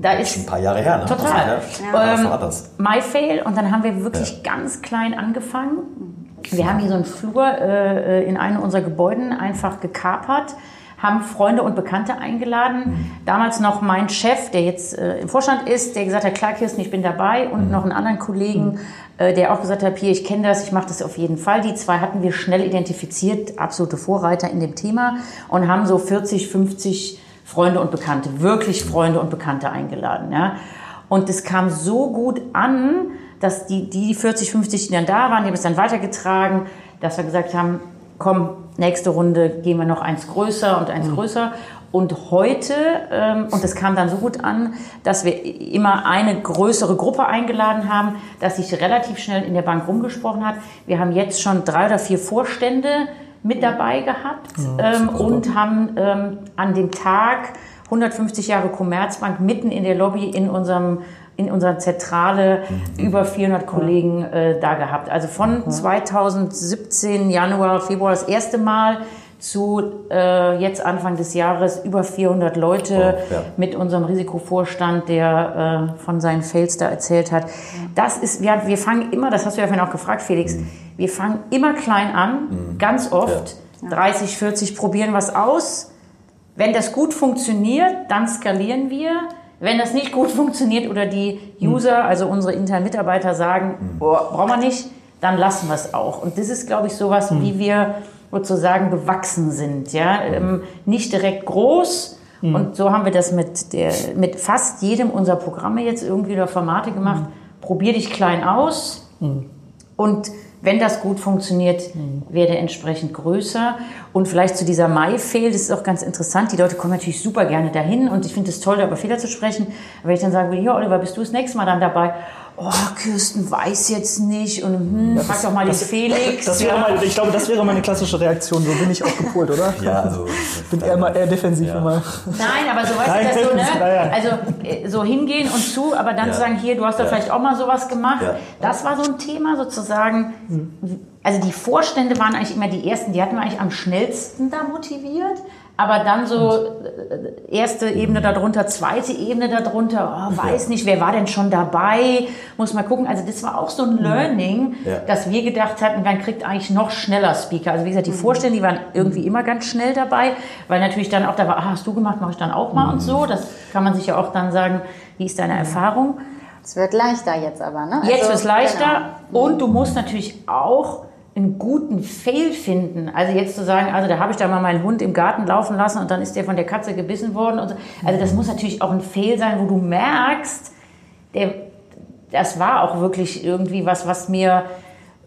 da ist schon ein paar Jahre her. Ne? Total. Also, ja, Ähm, das war das. My Fail und dann haben wir wirklich ganz klein angefangen. Wir haben hier so einen Flur äh, in einem unserer Gebäuden einfach gekapert, haben Freunde und Bekannte eingeladen. Damals noch mein Chef, der jetzt äh, im Vorstand ist, der gesagt hat, klar Kirsten, ich bin dabei und noch einen anderen Kollegen, äh, der auch gesagt hat, hier, ich kenne das, ich mache das auf jeden Fall. Die zwei hatten wir schnell identifiziert, absolute Vorreiter in dem Thema und haben so 40, 50 Freunde und Bekannte, wirklich Freunde und Bekannte eingeladen. Ja. Und es kam so gut an, dass die, die 40, 50, die dann da waren, die haben es dann weitergetragen, dass wir gesagt haben, komm, nächste Runde gehen wir noch eins größer und eins größer. Und heute, ähm, und das kam dann so gut an, dass wir immer eine größere Gruppe eingeladen haben, dass sich relativ schnell in der Bank rumgesprochen hat. Wir haben jetzt schon drei oder vier Vorstände mit dabei gehabt ähm, und haben ähm, an dem Tag 150 Jahre Commerzbank mitten in der Lobby in unserem in unserer Zentrale über 400 Kollegen äh, da gehabt. Also von 2017 Januar, Februar das erste Mal zu äh, jetzt Anfang des Jahres über 400 Leute Oh, ja. mit unserem Risikovorstand, der äh, von seinen Fails da erzählt hat. Das ist, wir, wir fangen immer, das hast du ja vorhin auch gefragt, Felix, wir fangen immer klein an, ganz oft, 30, 40, probieren was aus. Wenn das gut funktioniert, dann skalieren wir. Wenn das nicht gut funktioniert oder die User, also unsere internen Mitarbeiter sagen, oh, brauchen wir nicht, dann lassen wir es auch. Und das ist, glaube ich, sowas, wie wir sozusagen gewachsen sind. Ja? Ähm, nicht direkt groß. Und so haben wir das mit, der, mit fast jedem unserer Programme jetzt irgendwie oder Formate gemacht. Probier dich klein aus. Und wenn das gut funktioniert, werde entsprechend größer. Und vielleicht zu dieser Mai-Fail, das ist auch ganz interessant. Die Leute kommen natürlich super gerne dahin und ich finde es toll, über Fehler zu sprechen. Aber wenn ich dann würde, ja, Oliver, bist du das nächste Mal dann dabei? Oh, Kirsten weiß jetzt nicht und hm, frag doch mal den Felix. Das wäre ja. mal, ich glaube, das wäre meine klassische Reaktion. So bin ich auch gepolt, oder? Ja, also. bin eher mal eher defensiv Ja. immer. Nein, aber so weißt Nein, du das so, ne? Also äh, so hingehen und zu, aber dann Ja. zu sagen, hier, du hast doch Ja. vielleicht auch mal sowas gemacht. Ja. Das war so ein Thema sozusagen. Also die Vorstände waren eigentlich immer die ersten, die hatten wir eigentlich am schnellsten da motiviert. Aber dann so äh, erste Ebene darunter, zweite Ebene darunter, oh, weiß nicht, wer war denn schon dabei, muss mal gucken. Also das war auch so ein Learning, Ja. dass wir gedacht hatten, man kriegt eigentlich noch schneller Speaker. Also wie gesagt, die Vorstände, die waren irgendwie immer ganz schnell dabei, weil natürlich dann auch da war, ah, hast du gemacht, mache ich dann auch mal und so. Das kann man sich ja auch dann sagen, wie ist deine Erfahrung? Es wird leichter jetzt aber, ne? Jetzt Also, wird es leichter genau. und du musst natürlich auch einen guten Fail finden. Also jetzt zu sagen, also da habe ich da mal meinen Hund im Garten laufen lassen und dann ist der von der Katze gebissen worden. Und so. Also das muss natürlich auch ein Fail sein, wo du merkst, der, das war auch wirklich irgendwie was, was mir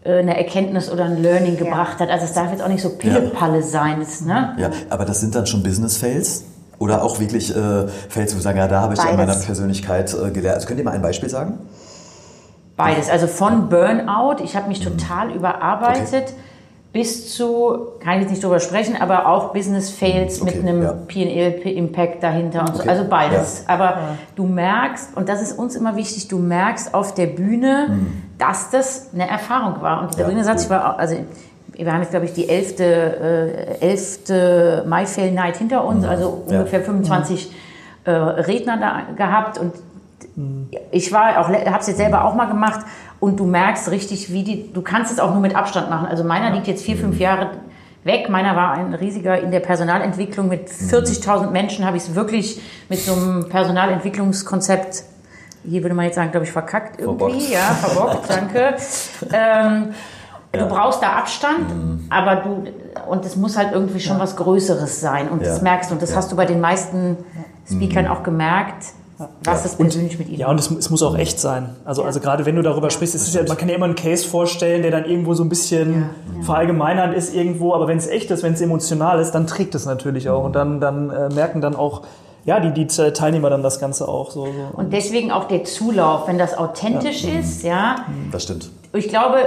äh, eine Erkenntnis oder ein Learning gebracht hat. Also es darf jetzt auch nicht so Pillepalle sein. Das, ne? Ja, aber das sind dann schon Business Fails. Oder auch wirklich äh, Fälle zu sagen, ja, da habe ich an Beides. meiner Persönlichkeit äh, gelernt. Also könnt ihr mal ein Beispiel sagen? Beides. Also von Burnout, ich habe mich total überarbeitet, bis zu, kann ich jetzt nicht drüber sprechen, aber auch Business Fails Okay, mit einem ja. P&L-Impact dahinter und so. Okay, Also beides. Aber du merkst, und das ist uns immer wichtig, du merkst auf der Bühne, dass das eine Erfahrung war. Und Ja, Sabrina sagt, cool. ich war, also wir haben jetzt, glaube ich, die elfte, äh, elfte Mayfair Night hinter uns, also Ja. ungefähr 25 äh, Redner da gehabt und ich war auch, habe es jetzt selber auch mal gemacht und du merkst richtig, wie die, du kannst es auch nur mit Abstand machen. Also meiner liegt jetzt vier, fünf Jahre weg. Meiner war ein riesiger in der Personalentwicklung mit 40.000 Menschen habe ich es wirklich mit so einem Personalentwicklungskonzept hier würde man jetzt sagen, glaube ich, verkackt irgendwie, Verbockt. ja, verbockt, danke. Ähm, Du brauchst da Abstand, Mhm. aber du, und es muss halt irgendwie schon was Größeres sein. Und das Ja. merkst du, und das Ja. hast du bei den meisten Speakern Mhm. auch gemerkt, was es persönlich mit ihnen Ja, und es, es muss auch echt sein. Also, also gerade wenn du darüber sprichst, es ist ja, man kann ja immer einen Case vorstellen, der dann irgendwo so ein bisschen verallgemeinernd ist irgendwo, aber wenn es echt ist, wenn es emotional ist, dann trägt es natürlich auch. Und dann, dann äh, merken dann auch, ja, die, die Teilnehmer dann das Ganze auch so. so. Und deswegen auch der Zulauf, wenn das authentisch ist, ja. Das stimmt. Ich glaube,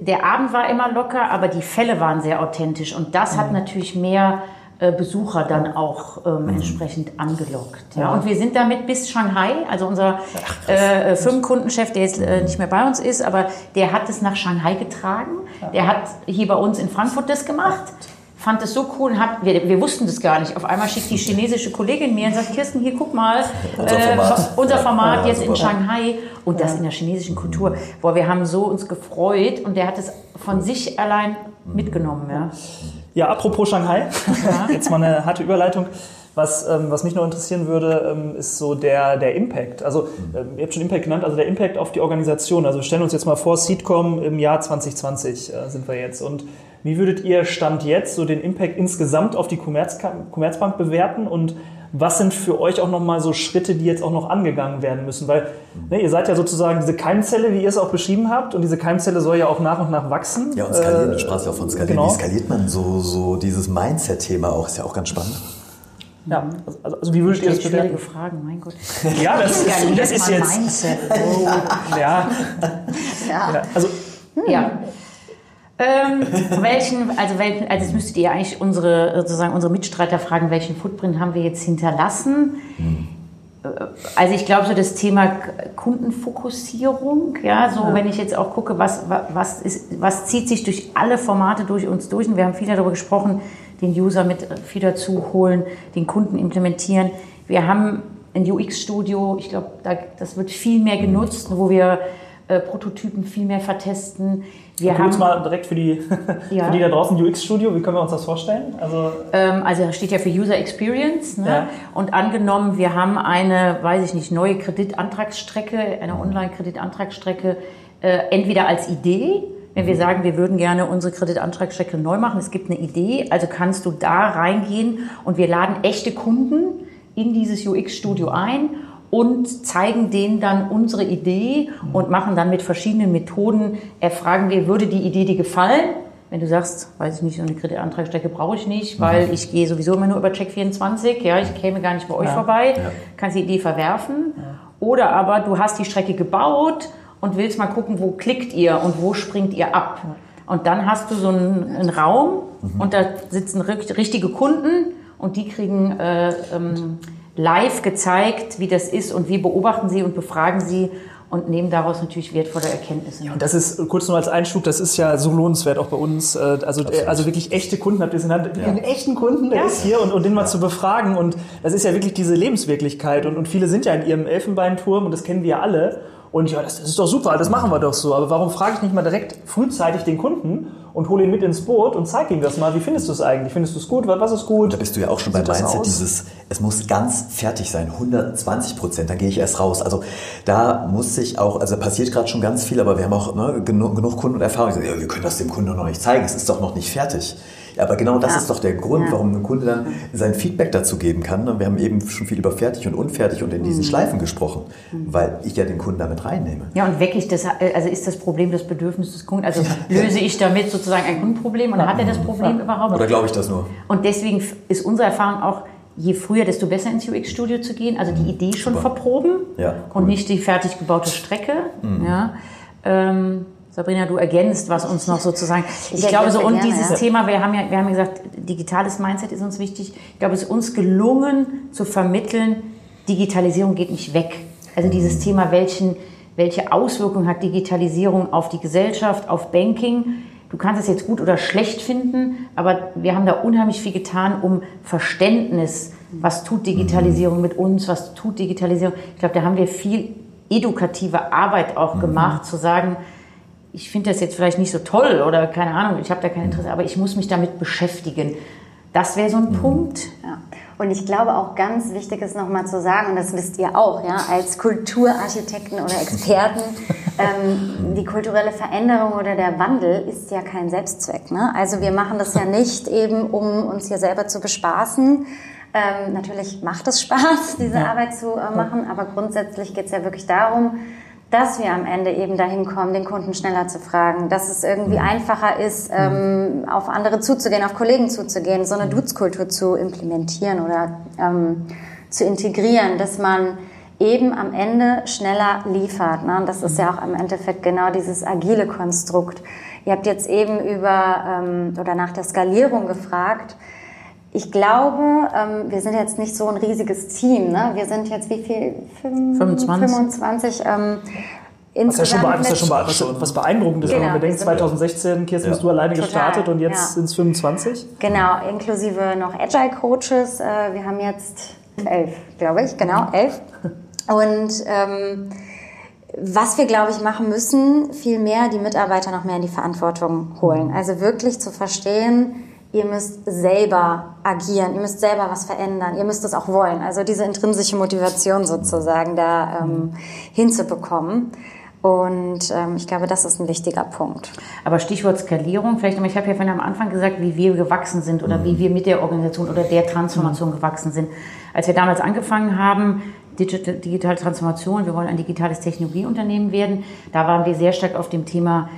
der Abend war immer locker, aber die Fälle waren sehr authentisch. Und das hat natürlich mehr Besucher dann auch ähm, entsprechend angelockt. Ja. Und wir sind damit bis Shanghai, also unser äh, äh, Firmenkundenchef, der jetzt äh, nicht mehr bei uns ist, aber der hat es nach Shanghai getragen. Der hat hier bei uns in Frankfurt das gemacht. Fand es so cool und hat, wir, wir wussten das gar nicht. Auf einmal schickt die chinesische Kollegin mir und sagt, Kirsten, hier guck mal, Unser Format. unser Format Ja, jetzt in. Shanghai und das in der chinesischen Kultur. Boah, wir haben so uns gefreut und der hat es von sich allein mitgenommen. Ja. Ja, apropos Shanghai, jetzt mal eine harte Überleitung. Was, ähm, was mich noch interessieren würde, ähm, ist so der, der Impact. Also, ähm, ihr habt schon Impact genannt, also der Impact auf die Organisation. Also, wir stellen uns jetzt mal vor, Seedcom im Jahr 2020 äh, sind wir jetzt. Und wie würdet ihr Stand jetzt so den Impact insgesamt auf die Commerzbank bewerten? Und was sind für euch auch nochmal so Schritte, die jetzt auch noch angegangen werden müssen? Weil ne, ihr seid ja sozusagen diese Keimzelle, wie ihr es auch beschrieben habt. Und diese Keimzelle soll ja auch nach und nach wachsen. Ja, und skalieren, Äh, du sprachst ja auch von skalieren. genau. Wie skaliert man so, so dieses Mindset-Thema auch? Ist ja auch ganz spannend. Ja, also, also wie würdet ihr das Stellt schwierige bewerten? Fragen, mein Gott. Ja, das ist, das ist jetzt. Mindset. Ja, ja. Also, Ja. Ähm, welchen, also welchen, also jetzt müsstet ihr eigentlich unsere, sozusagen unsere Mitstreiter fragen, welchen Footprint haben wir jetzt hinterlassen? Äh, Also ich glaube so das Thema Kundenfokussierung, ja, so wenn ich jetzt auch gucke, was, wa- was, ist, was zieht sich durch alle Formate durch uns durch und wir haben viel darüber gesprochen, den User mit äh, viel dazu holen, den Kunden implementieren. Wir haben ein UX-Studio, ich glaube, da, das wird viel mehr genutzt, wo wir äh, Prototypen viel mehr vertesten. Wir kurz haben, mal direkt für die, Ja. für die da draußen UX-Studio, wie können wir uns das vorstellen? Also, Ähm, also steht ja für User Experience. Ne? Ja. Und angenommen, wir haben eine, weiß ich nicht, neue Kreditantragsstrecke, eine Online-Kreditantragsstrecke, äh, entweder als Idee, wenn wir sagen, wir würden gerne unsere Kreditantragsstrecke neu machen, es gibt eine Idee, also kannst du da reingehen und wir laden echte Kunden in dieses UX-Studio ein und zeigen denen dann unsere Idee und machen dann mit verschiedenen Methoden, erfragen wir, würde die Idee dir gefallen? Wenn du sagst, weiß ich nicht, so eine Kreditantragsstrecke brauche ich nicht, weil ich gehe sowieso immer nur über Check24, ja, ich käme gar nicht bei euch vorbei, kannst die Idee verwerfen. Oder aber du hast die Strecke gebaut und willst mal gucken, wo klickt ihr und wo springt ihr ab. Und dann hast du so einen, einen Raum und da sitzen ri- richtige Kunden und die kriegen äh, ähm, live gezeigt, wie das ist und wir beobachten sie und befragen sie und nehmen daraus natürlich wertvolle Erkenntnisse. und das ist kurz nur als Einschub, das ist ja so lohnenswert auch bei uns. äh, Also, äh, also wirklich echte Kunden habt ihr es in der Hand. Einen echten Kunden, der ist hier und, und den mal zu befragen. Und das ist ja wirklich diese Lebenswirklichkeit. Und, und viele sind ja in ihrem Elfenbeinturm und das kennen wir ja alle. Und ja, das, das ist doch super, das machen wir doch so. Aber warum frage ich nicht mal direkt frühzeitig den Kunden und hole ihn mit ins Boot und zeige ihm das mal? Wie findest du es eigentlich? Findest du es gut? Was ist gut? Da bist du ja auch schon beim Mindset, aus? dieses, es muss ganz fertig sein, 120 Prozent, dann gehe ich erst raus. Also da muss sich auch, also passiert gerade schon ganz viel, aber wir haben auch ne, genug, genug Kunden und Erfahrung, ja, wir können das dem Kunden noch nicht zeigen, es ist doch noch nicht fertig. Aber genau das Ja. ist doch der Grund, Ja. warum ein Kunde dann sein Feedback dazu geben kann. Und wir haben eben schon viel über fertig und unfertig und in Mhm. diesen Schleifen gesprochen, weil ich ja den Kunden damit reinnehme. Ja, und wecke ich das, also ist das Problem das Bedürfnis des Kunden, also löse ich damit sozusagen ein Kundenproblem und hat er das Problem überhaupt? Oder glaube ich das nur? Und deswegen ist unsere Erfahrung auch, je früher, desto besser ins UX-Studio zu gehen, also die Idee schon verproben Ja, cool. und nicht die fertig gebaute Strecke. Ja. Ähm, Sabrina, du ergänzt, was uns noch sozusagen. Ich, Ich glaube so, und gerne, dieses ja. Thema, wir haben ja, wir haben ja gesagt, digitales Mindset ist uns wichtig. Ich glaube, es ist uns gelungen zu vermitteln, Digitalisierung geht nicht weg. Also dieses Thema, welchen, welche Auswirkungen hat Digitalisierung auf die Gesellschaft, auf Banking? Du kannst es jetzt gut oder schlecht finden, aber wir haben da unheimlich viel getan, um Verständnis, was tut Digitalisierung mit uns, was tut Digitalisierung. Ich glaube, da haben wir viel edukative Arbeit auch gemacht, zu sagen, ich finde das jetzt vielleicht nicht so toll oder keine Ahnung, ich habe da kein Interesse, aber ich muss mich damit beschäftigen. Das wäre so ein Punkt. Ja. Und ich glaube auch ganz wichtig ist nochmal zu sagen, und das wisst ihr auch, ja, als Kulturarchitekten oder Experten, ähm, die kulturelle Veränderung oder der Wandel ist ja kein Selbstzweck. Ne? Also wir machen das ja nicht eben, um uns hier selber zu bespaßen. Ähm, natürlich macht es Spaß, diese Arbeit zu äh, machen, aber grundsätzlich geht es ja wirklich darum, dass wir am Ende eben dahin kommen, den Kunden schneller zu fragen, dass es irgendwie einfacher ist, ähm, auf andere zuzugehen, auf Kollegen zuzugehen, so eine Dutzkultur zu implementieren oder ähm, zu integrieren, dass man eben am Ende schneller liefert. Ne? Und das ist ja auch im Endeffekt genau dieses agile Konstrukt. Ihr habt jetzt eben über ähm, oder nach der Skalierung gefragt. Ich glaube, ähm, wir sind jetzt nicht so ein riesiges Team. Ne? Wir sind jetzt wie viel? Fünf- 25. 25 ähm, Was ja schon, insgesamt bee- was ja schon was, was beeindruckend ist, wenn man Genau. bedenkt, 2016, Kirsten, bist du alleine Total, gestartet und jetzt ja. sind es 25. Genau, inklusive noch Agile Coaches. Äh, Wir haben jetzt elf, glaube ich, genau, elf. Und ähm, was wir, glaube ich, machen müssen, viel mehr die Mitarbeiter noch mehr in die Verantwortung holen. Also wirklich zu verstehen, ihr müsst selber agieren, ihr müsst selber was verändern, ihr müsst es auch wollen. Also diese intrinsische Motivation sozusagen da ähm, hinzubekommen. Und ähm, ich glaube, das ist ein wichtiger Punkt. Aber Stichwort Skalierung, vielleicht nochmal, ich habe ja vorhin am Anfang gesagt, wie wir gewachsen sind oder wie wir mit der Organisation oder der Transformation gewachsen sind. Als wir damals angefangen haben, Digital, digitale Transformation, wir wollen ein digitales Technologieunternehmen werden, da waren wir sehr stark auf dem Thema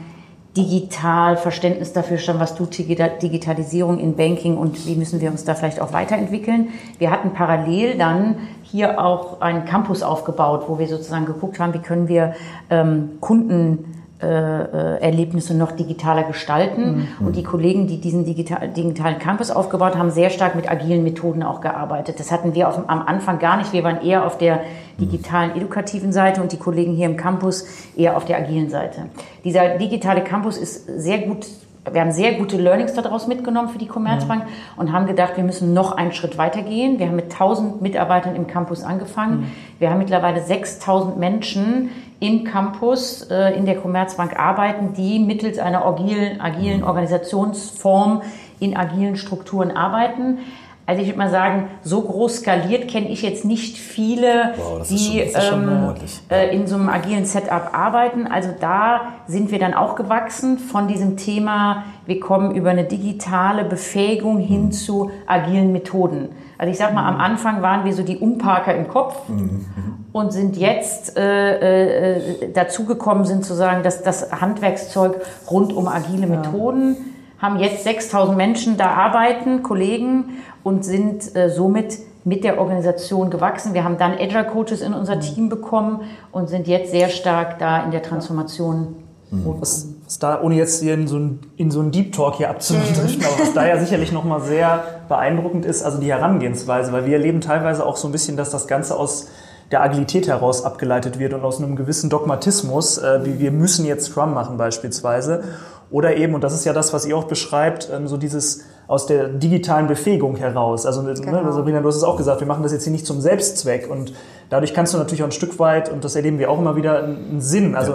digital, Verständnis dafür schon, was tut Digita- Digitalisierung in Banking und wie müssen wir uns da vielleicht auch weiterentwickeln. Wir hatten parallel dann hier auch einen Campus aufgebaut, wo wir sozusagen geguckt haben, wie können wir ähm, Kunden äh, äh, Erlebnisse noch digitaler gestalten. Und die Kollegen, die diesen digital, digitalen Campus aufgebaut haben, sehr stark mit agilen Methoden auch gearbeitet. Das hatten wir auf, am Anfang gar nicht. Wir waren eher auf der digitalen, edukativen Seite und die Kollegen hier im Campus eher auf der agilen Seite. Dieser digitale Campus ist sehr gut. Wir haben sehr gute Learnings daraus mitgenommen für die Commerzbank und haben gedacht, wir müssen noch einen Schritt weiter gehen. Wir haben mit 1000 Mitarbeitern im Campus angefangen. Wir haben mittlerweile 6000 Menschen im Campus äh, in der Commerzbank arbeiten, die mittels einer agilen, agilen Organisationsform in agilen Strukturen arbeiten. Also ich würde mal sagen, so groß skaliert kenne ich jetzt nicht viele, Wow, die schon- ähm, äh, in so einem agilen Setup arbeiten. Also da sind wir dann auch gewachsen von diesem Thema, wir kommen über eine digitale Befähigung hin zu agilen Methoden. Also ich sag mal, am Anfang waren wir so die Umparker im Kopf und sind jetzt äh, äh, dazugekommen, sind zu sagen, dass das Handwerkszeug rund um agile Methoden haben jetzt 6000 Menschen da arbeiten, Kollegen, und sind äh, somit mit der Organisation gewachsen. Wir haben dann Agile Coaches in unser Team bekommen und sind jetzt sehr stark da in der Transformation. Was, was da, ohne jetzt hier in so einen, in so einen Deep Talk hier abzudriften, aber was da ja sicherlich nochmal sehr beeindruckend ist, also die Herangehensweise, weil wir erleben teilweise auch so ein bisschen, dass das Ganze aus der Agilität heraus abgeleitet wird und aus einem gewissen Dogmatismus, äh, wie wir müssen jetzt Scrum machen beispielsweise. Oder eben, und das ist ja das, was ihr auch beschreibt, ähm, so dieses aus der digitalen Befähigung heraus. Also, ne, Sabrina, du hast es auch gesagt, wir machen das jetzt hier nicht zum Selbstzweck und dadurch kannst du natürlich auch ein Stück weit, und das erleben wir auch immer wieder, einen Sinn. Also,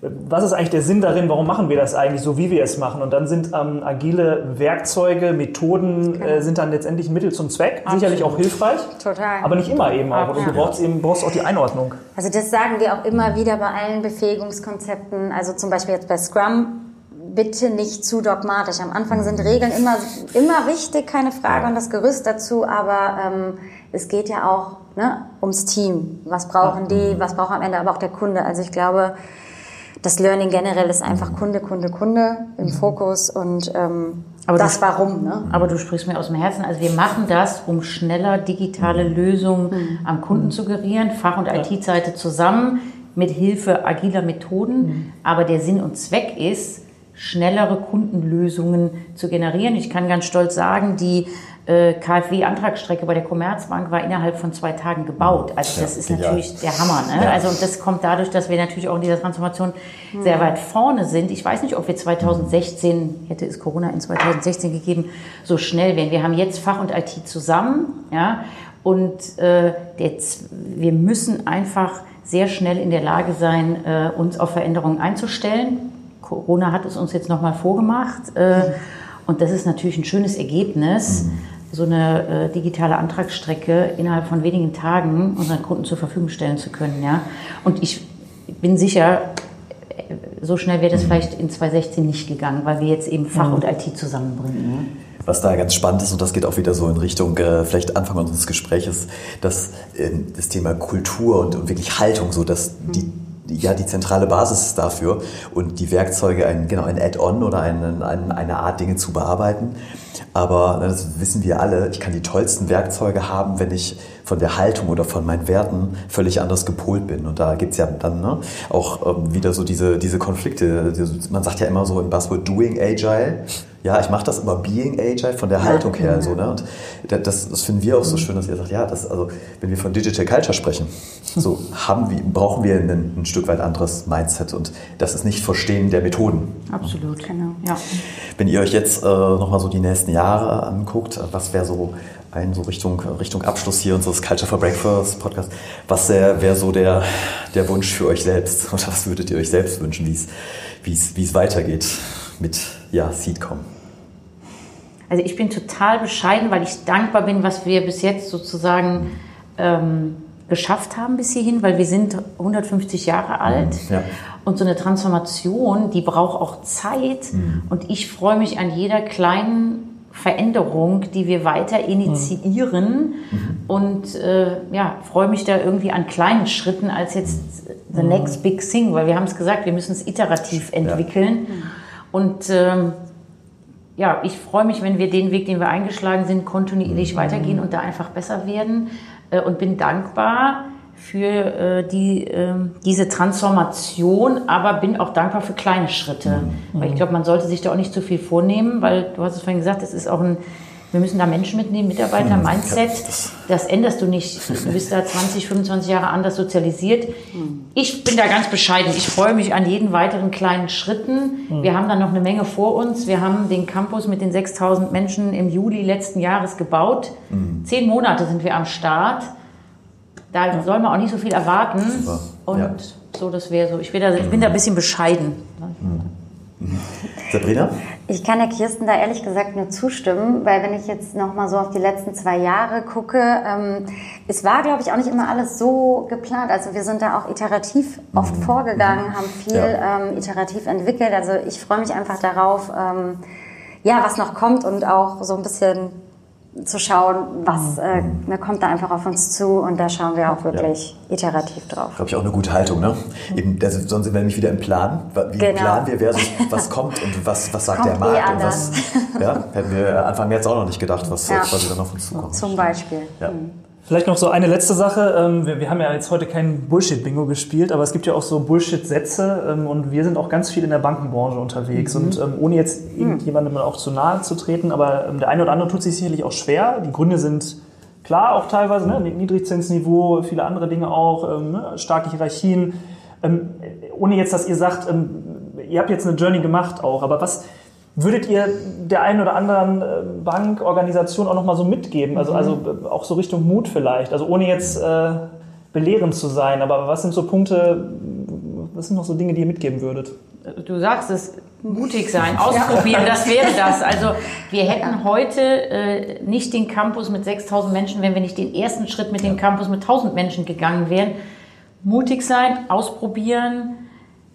was ist eigentlich der Sinn darin, warum machen wir das eigentlich so, wie wir es machen? Und dann sind ähm, agile Werkzeuge, Methoden äh, sind dann letztendlich ein Mittel zum Zweck, sicherlich auch hilfreich, Total. aber nicht immer eben auch. Und du brauchst eben brauchst auch die Einordnung. Also das sagen wir auch immer wieder bei allen Befähigungskonzepten, also zum Beispiel jetzt bei Scrum, bitte nicht zu dogmatisch. Am Anfang sind Regeln immer, immer wichtig, keine Frage, und das Gerüst dazu, aber ähm, es geht ja auch ne, ums Team. Was brauchen die, was braucht am Ende aber auch der Kunde? Also ich glaube, das Learning generell ist einfach Kunde, Kunde, Kunde im Fokus und ähm, Aber das Warum, ne? Aber du sprichst mir aus dem Herzen. Also wir machen das, um schneller digitale Lösungen am Kunden zu gerieren, Fach- und IT-Seite zusammen mit Hilfe agiler Methoden. Aber der Sinn und Zweck ist, schnellere Kundenlösungen zu generieren. Ich kann ganz stolz sagen, die äh, KfW-Antragsstrecke bei der Commerzbank war innerhalb von zwei Tagen gebaut. Also das Ja, ist natürlich der Hammer. Ne? Ja. Also und das kommt dadurch, dass wir natürlich auch in dieser Transformation sehr weit vorne sind. Ich weiß nicht, ob wir 2016, hätte es Corona in 2016 gegeben, so schnell wären. Wir haben jetzt Fach und IT zusammen, ja, und äh, Z- wir müssen einfach sehr schnell in der Lage sein, äh, uns auf Veränderungen einzustellen. Corona hat es uns jetzt nochmal vorgemacht. Äh, und das ist natürlich ein schönes Ergebnis, so eine äh, digitale Antragsstrecke innerhalb von wenigen Tagen unseren Kunden zur Verfügung stellen zu können. Ja? Und ich bin sicher, äh, so schnell wäre das vielleicht in 2016 nicht gegangen, weil wir jetzt eben Fach und IT zusammenbringen. Ne? Was da ganz spannend ist, und das geht auch wieder so in Richtung, äh, vielleicht Anfang unseres Gespräches, dass ähm, das Thema Kultur und, und wirklich Haltung, so dass die- ja, die zentrale Basis ist dafür und die Werkzeuge ein, genau, ein Add-on oder ein, ein, eine Art, Dinge zu bearbeiten. Aber ne, das wissen wir alle, ich kann die tollsten Werkzeuge haben, wenn ich von der Haltung oder von meinen Werten völlig anders gepolt bin. Und da gibt's ja dann ne, auch ähm, wieder so diese, diese Konflikte. Diese- Man sagt ja immer so im Buzzword Doing Agile. Ja, ich mache das immer Being Agile von der Haltung her. So, ne? Und da- das, das finden wir auch so schön, dass ihr sagt, ja, das, also, wenn wir von Digital Culture sprechen, so haben wir, brauchen wir ein, ein Stück weit anderes Mindset. Und das ist nicht Verstehen der Methoden. Absolut. Genau. Ja. Wenn ihr euch jetzt äh, nochmal so die nächsten Jahre anguckt, was wäre so ein so Richtung, Richtung Abschluss hier unseres Culture for Breakfast Podcast, was wäre so der, der Wunsch für euch selbst? Oder was würdet ihr euch selbst wünschen, wie es weitergeht mit ja, Seedcom? Also ich bin total bescheiden, weil ich dankbar bin, was wir bis jetzt sozusagen ähm, geschafft haben bis hierhin, weil wir sind 150 Jahre alt. Ja. Und so eine Transformation, die braucht auch Zeit. Und ich freue mich an jeder kleinen Veränderung, die wir weiter initiieren. Und äh, ja, freue mich da irgendwie an kleinen Schritten als jetzt the next big thing, weil wir haben es gesagt, wir müssen es iterativ entwickeln. Und ähm, ja, ich freue mich, wenn wir den Weg, den wir eingeschlagen sind, kontinuierlich weitergehen und da einfach besser werden äh, und bin dankbar für äh, die, ähm, diese Transformation, aber bin auch dankbar für kleine Schritte. Weil ich glaube, man sollte sich da auch nicht zu viel vornehmen, weil du hast es vorhin gesagt, es ist auch ein, wir müssen da Menschen mitnehmen, Mitarbeiter, Mindset. Das änderst du nicht. Du bist da 20, 25 Jahre anders sozialisiert. Ich bin da ganz bescheiden. Ich freue mich an jeden weiteren kleinen Schritten. Wir haben da noch eine Menge vor uns. Wir haben den Campus mit den 6000 Menschen im Juli letzten Jahres gebaut. Zehn Monate sind wir am Start. Da soll man auch nicht so viel erwarten. Super. Und Ja. so, das wäre so. Ich bin, da, ich bin da ein bisschen bescheiden. Sabrina? Ich kann der Kirsten da ehrlich gesagt nur zustimmen, weil wenn ich jetzt noch mal so auf die letzten zwei Jahre gucke, ähm, es war, glaube ich, auch nicht immer alles so geplant. Also wir sind da auch iterativ oft vorgegangen, haben viel Ja. ähm, iterativ entwickelt. Also ich freue mich einfach darauf, ähm, ja, was noch kommt und auch so ein bisschen zu schauen, was äh, ne, kommt da einfach auf uns zu und da schauen wir auch wirklich iterativ drauf. Glaube ich auch eine gute Haltung, ne? Eben, das, sonst sind wir nämlich wieder im Plan. Wie Genau. planen wir versus was kommt und was, was sagt Kommt der Markt eh und was. Ja, hätten wir Anfang März auch noch nicht gedacht, was Ja. quasi dann auf uns zukommt. Zum Beispiel. Ja. Vielleicht noch so eine letzte Sache. Ähm, Wir, wir haben ja jetzt heute kein Bullshit-Bingo gespielt, aber es gibt ja auch so Bullshit-Sätze ähm, und wir sind auch ganz viel in der Bankenbranche unterwegs. Und ähm, ohne jetzt irgendjemandem auch zu nahe zu treten, aber der eine oder andere tut sich sicherlich auch schwer. Die Gründe sind klar, auch teilweise, ne? Niedrigzinsniveau, viele andere Dinge auch, ne? starke Hierarchien. Ohne jetzt, dass ihr sagt, ihr habt jetzt eine Journey gemacht auch, aber was würdet ihr der einen oder anderen äh, Bankorganisation auch nochmal so mitgeben? Also, also äh, auch so Richtung Mut vielleicht. Also ohne jetzt äh, belehrend zu sein, aber was sind so Punkte, was sind noch so Dinge, die ihr mitgeben würdet? Du sagst es, mutig sein, ausprobieren, das wäre das. Also wir hätten heute äh, nicht den Campus mit 6000 Menschen, wenn wir nicht den ersten Schritt mit dem Campus mit 1000 Menschen gegangen wären. Mutig sein, ausprobieren.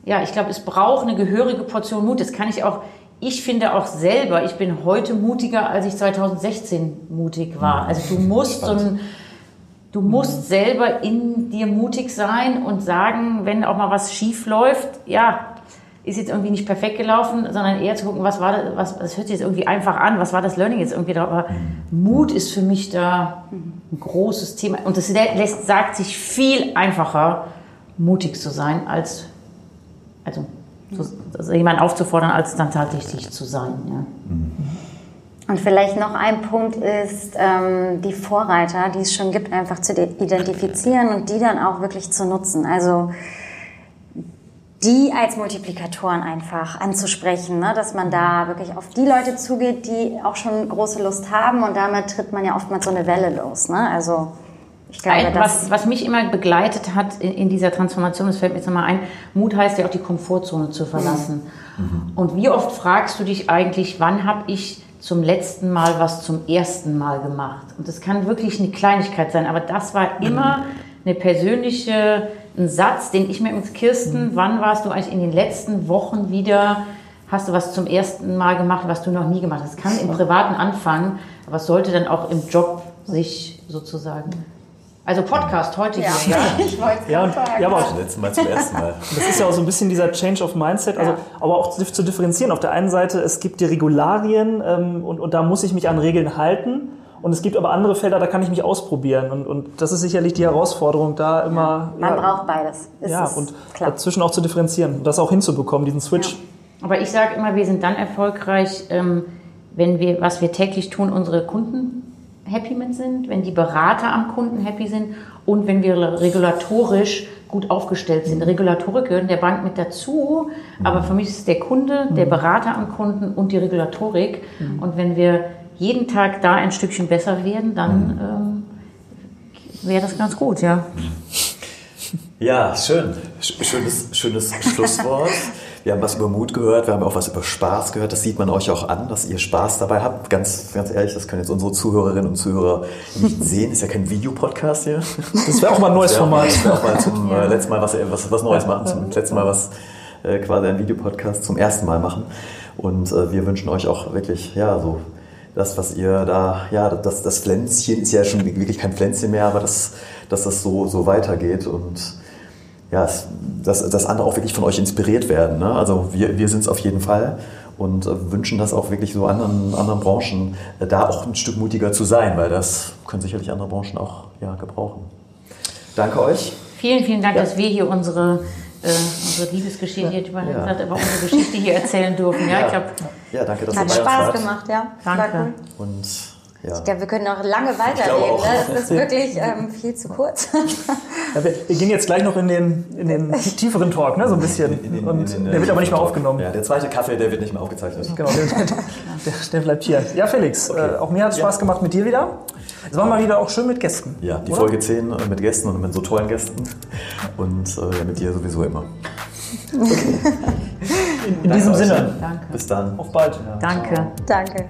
Ja, ich glaube, es braucht eine gehörige Portion Mut. Das kann ich auch, ich finde auch selber, ich bin heute mutiger, als ich 2016 mutig war. Also du musst so ein, Du musst selber in dir mutig sein und sagen, wenn auch mal was schief läuft, ja, ist jetzt irgendwie nicht perfekt gelaufen, sondern eher zu gucken, was war das, was, das hört sich jetzt irgendwie einfach an, was war das Learning jetzt irgendwie da, aber Mut ist für mich da ein großes Thema. Und das lässt, sagt sich viel einfacher, mutig zu sein, als, also, so, also jemanden aufzufordern, als dann tatsächlich zu sein, ja. Und vielleicht noch ein Punkt ist, ähm, die Vorreiter, die es schon gibt, einfach zu identifizieren und die dann auch wirklich zu nutzen. Also die als Multiplikatoren einfach anzusprechen, ne? dass man da wirklich auf die Leute zugeht, die auch schon große Lust haben und damit tritt man ja oftmals so eine Welle los. Ne? Also ich glaube, Ein- was, was mich immer begleitet hat in, in dieser Transformation, das fällt mir jetzt nochmal ein, Mut heißt ja auch die Komfortzone zu verlassen. Und wie oft fragst du dich eigentlich, wann habe ich zum letzten Mal was zum ersten Mal gemacht? Und das kann wirklich eine Kleinigkeit sein, aber das war immer eine persönliche, ein Satz, den ich mir mit Kirsten, wann warst du eigentlich in den letzten Wochen wieder, hast du was zum ersten Mal gemacht, was du noch nie gemacht hast? Das kann im Privaten anfangen, aber es sollte dann auch im Job sich sozusagen. Also Podcast heute ja. hier, ja. ich wollte es Ja, sagen. ja, aber auch Das letzte Mal zum ersten Mal. Das ist ja auch so ein bisschen dieser Change of Mindset, also, aber auch zu zu differenzieren. Auf der einen Seite, es gibt die Regularien ähm, und, und da muss ich mich an Regeln halten. Und es gibt aber andere Felder, da kann ich mich ausprobieren. Und, und das ist sicherlich die Herausforderung, da immer. Man ja, braucht beides. Ist Ja, und klar. dazwischen auch zu differenzieren und das auch hinzubekommen, diesen Switch. Aber ich sage immer, wir sind dann erfolgreich, ähm, wenn wir, was wir täglich tun, unsere Kunden happy mit sind, wenn die Berater am Kunden happy sind und wenn wir regulatorisch gut aufgestellt sind. Regulatorik gehören der Bank mit dazu, aber für mich ist es der Kunde, der Berater am Kunden und die Regulatorik. Und wenn wir jeden Tag da ein Stückchen besser werden, dann ähm, wäre das ganz gut, ja. Ja, schön. Sch- Schönes, schönes Schlusswort. Wir haben was über Mut gehört, wir haben auch was über Spaß gehört. Das sieht man euch auch an, dass ihr Spaß dabei habt. Ganz, ganz ehrlich, das können jetzt unsere Zuhörerinnen und Zuhörer nicht sehen. Ist ja kein Videopodcast hier. Das wäre auch mal ein neues Format. Das wäre auch mal zum äh, letzten Mal was, was, was Neues machen. Zum letzten Mal was äh, quasi ein Videopodcast zum ersten Mal machen. Und äh, wir wünschen euch auch wirklich, ja, so das, was ihr da, ja, das, das Pflänzchen ist ja schon wirklich kein Pflänzchen mehr, aber das, dass das so, so weitergeht und ja, dass, dass andere auch wirklich von euch inspiriert werden. Ne? Also wir, wir sind es auf jeden Fall und äh, wünschen das auch wirklich so anderen, anderen Branchen, äh, da auch ein Stück mutiger zu sein, weil das können sicherlich andere Branchen auch ja, gebrauchen. Danke euch. Vielen, vielen Dank, dass wir hier unsere, äh, unsere Liebesgeschichte, hier über, Ja. gesagt, aber unsere Geschichte hier erzählen dürfen. Ja, ich glaube, Ja, danke, dass Hat Spaß gemacht, ja. Danke. Und ja. Ich glaube, wir können noch lange weiterreden. Ne? Es ist wirklich ähm, viel zu kurz. Ja, wir, wir gehen jetzt gleich noch in den, in den tieferen Talk, ne, so ein bisschen. In und in den, der wird aber nicht mehr Talk. aufgenommen. Ja, der zweite Kaffee, der wird nicht mehr aufgezeichnet. Genau, der, der, der bleibt hier. Ja, Felix, äh, auch mir hat es Spaß gemacht mit dir wieder. Es war mal wieder auch schön mit Gästen. Ja, die oder? Folge 10 äh, mit Gästen und mit so tollen Gästen. Und äh, ja, mit dir sowieso immer. In diesem euch. Sinne, danke. Bis dann. auf bald. Danke. Danke.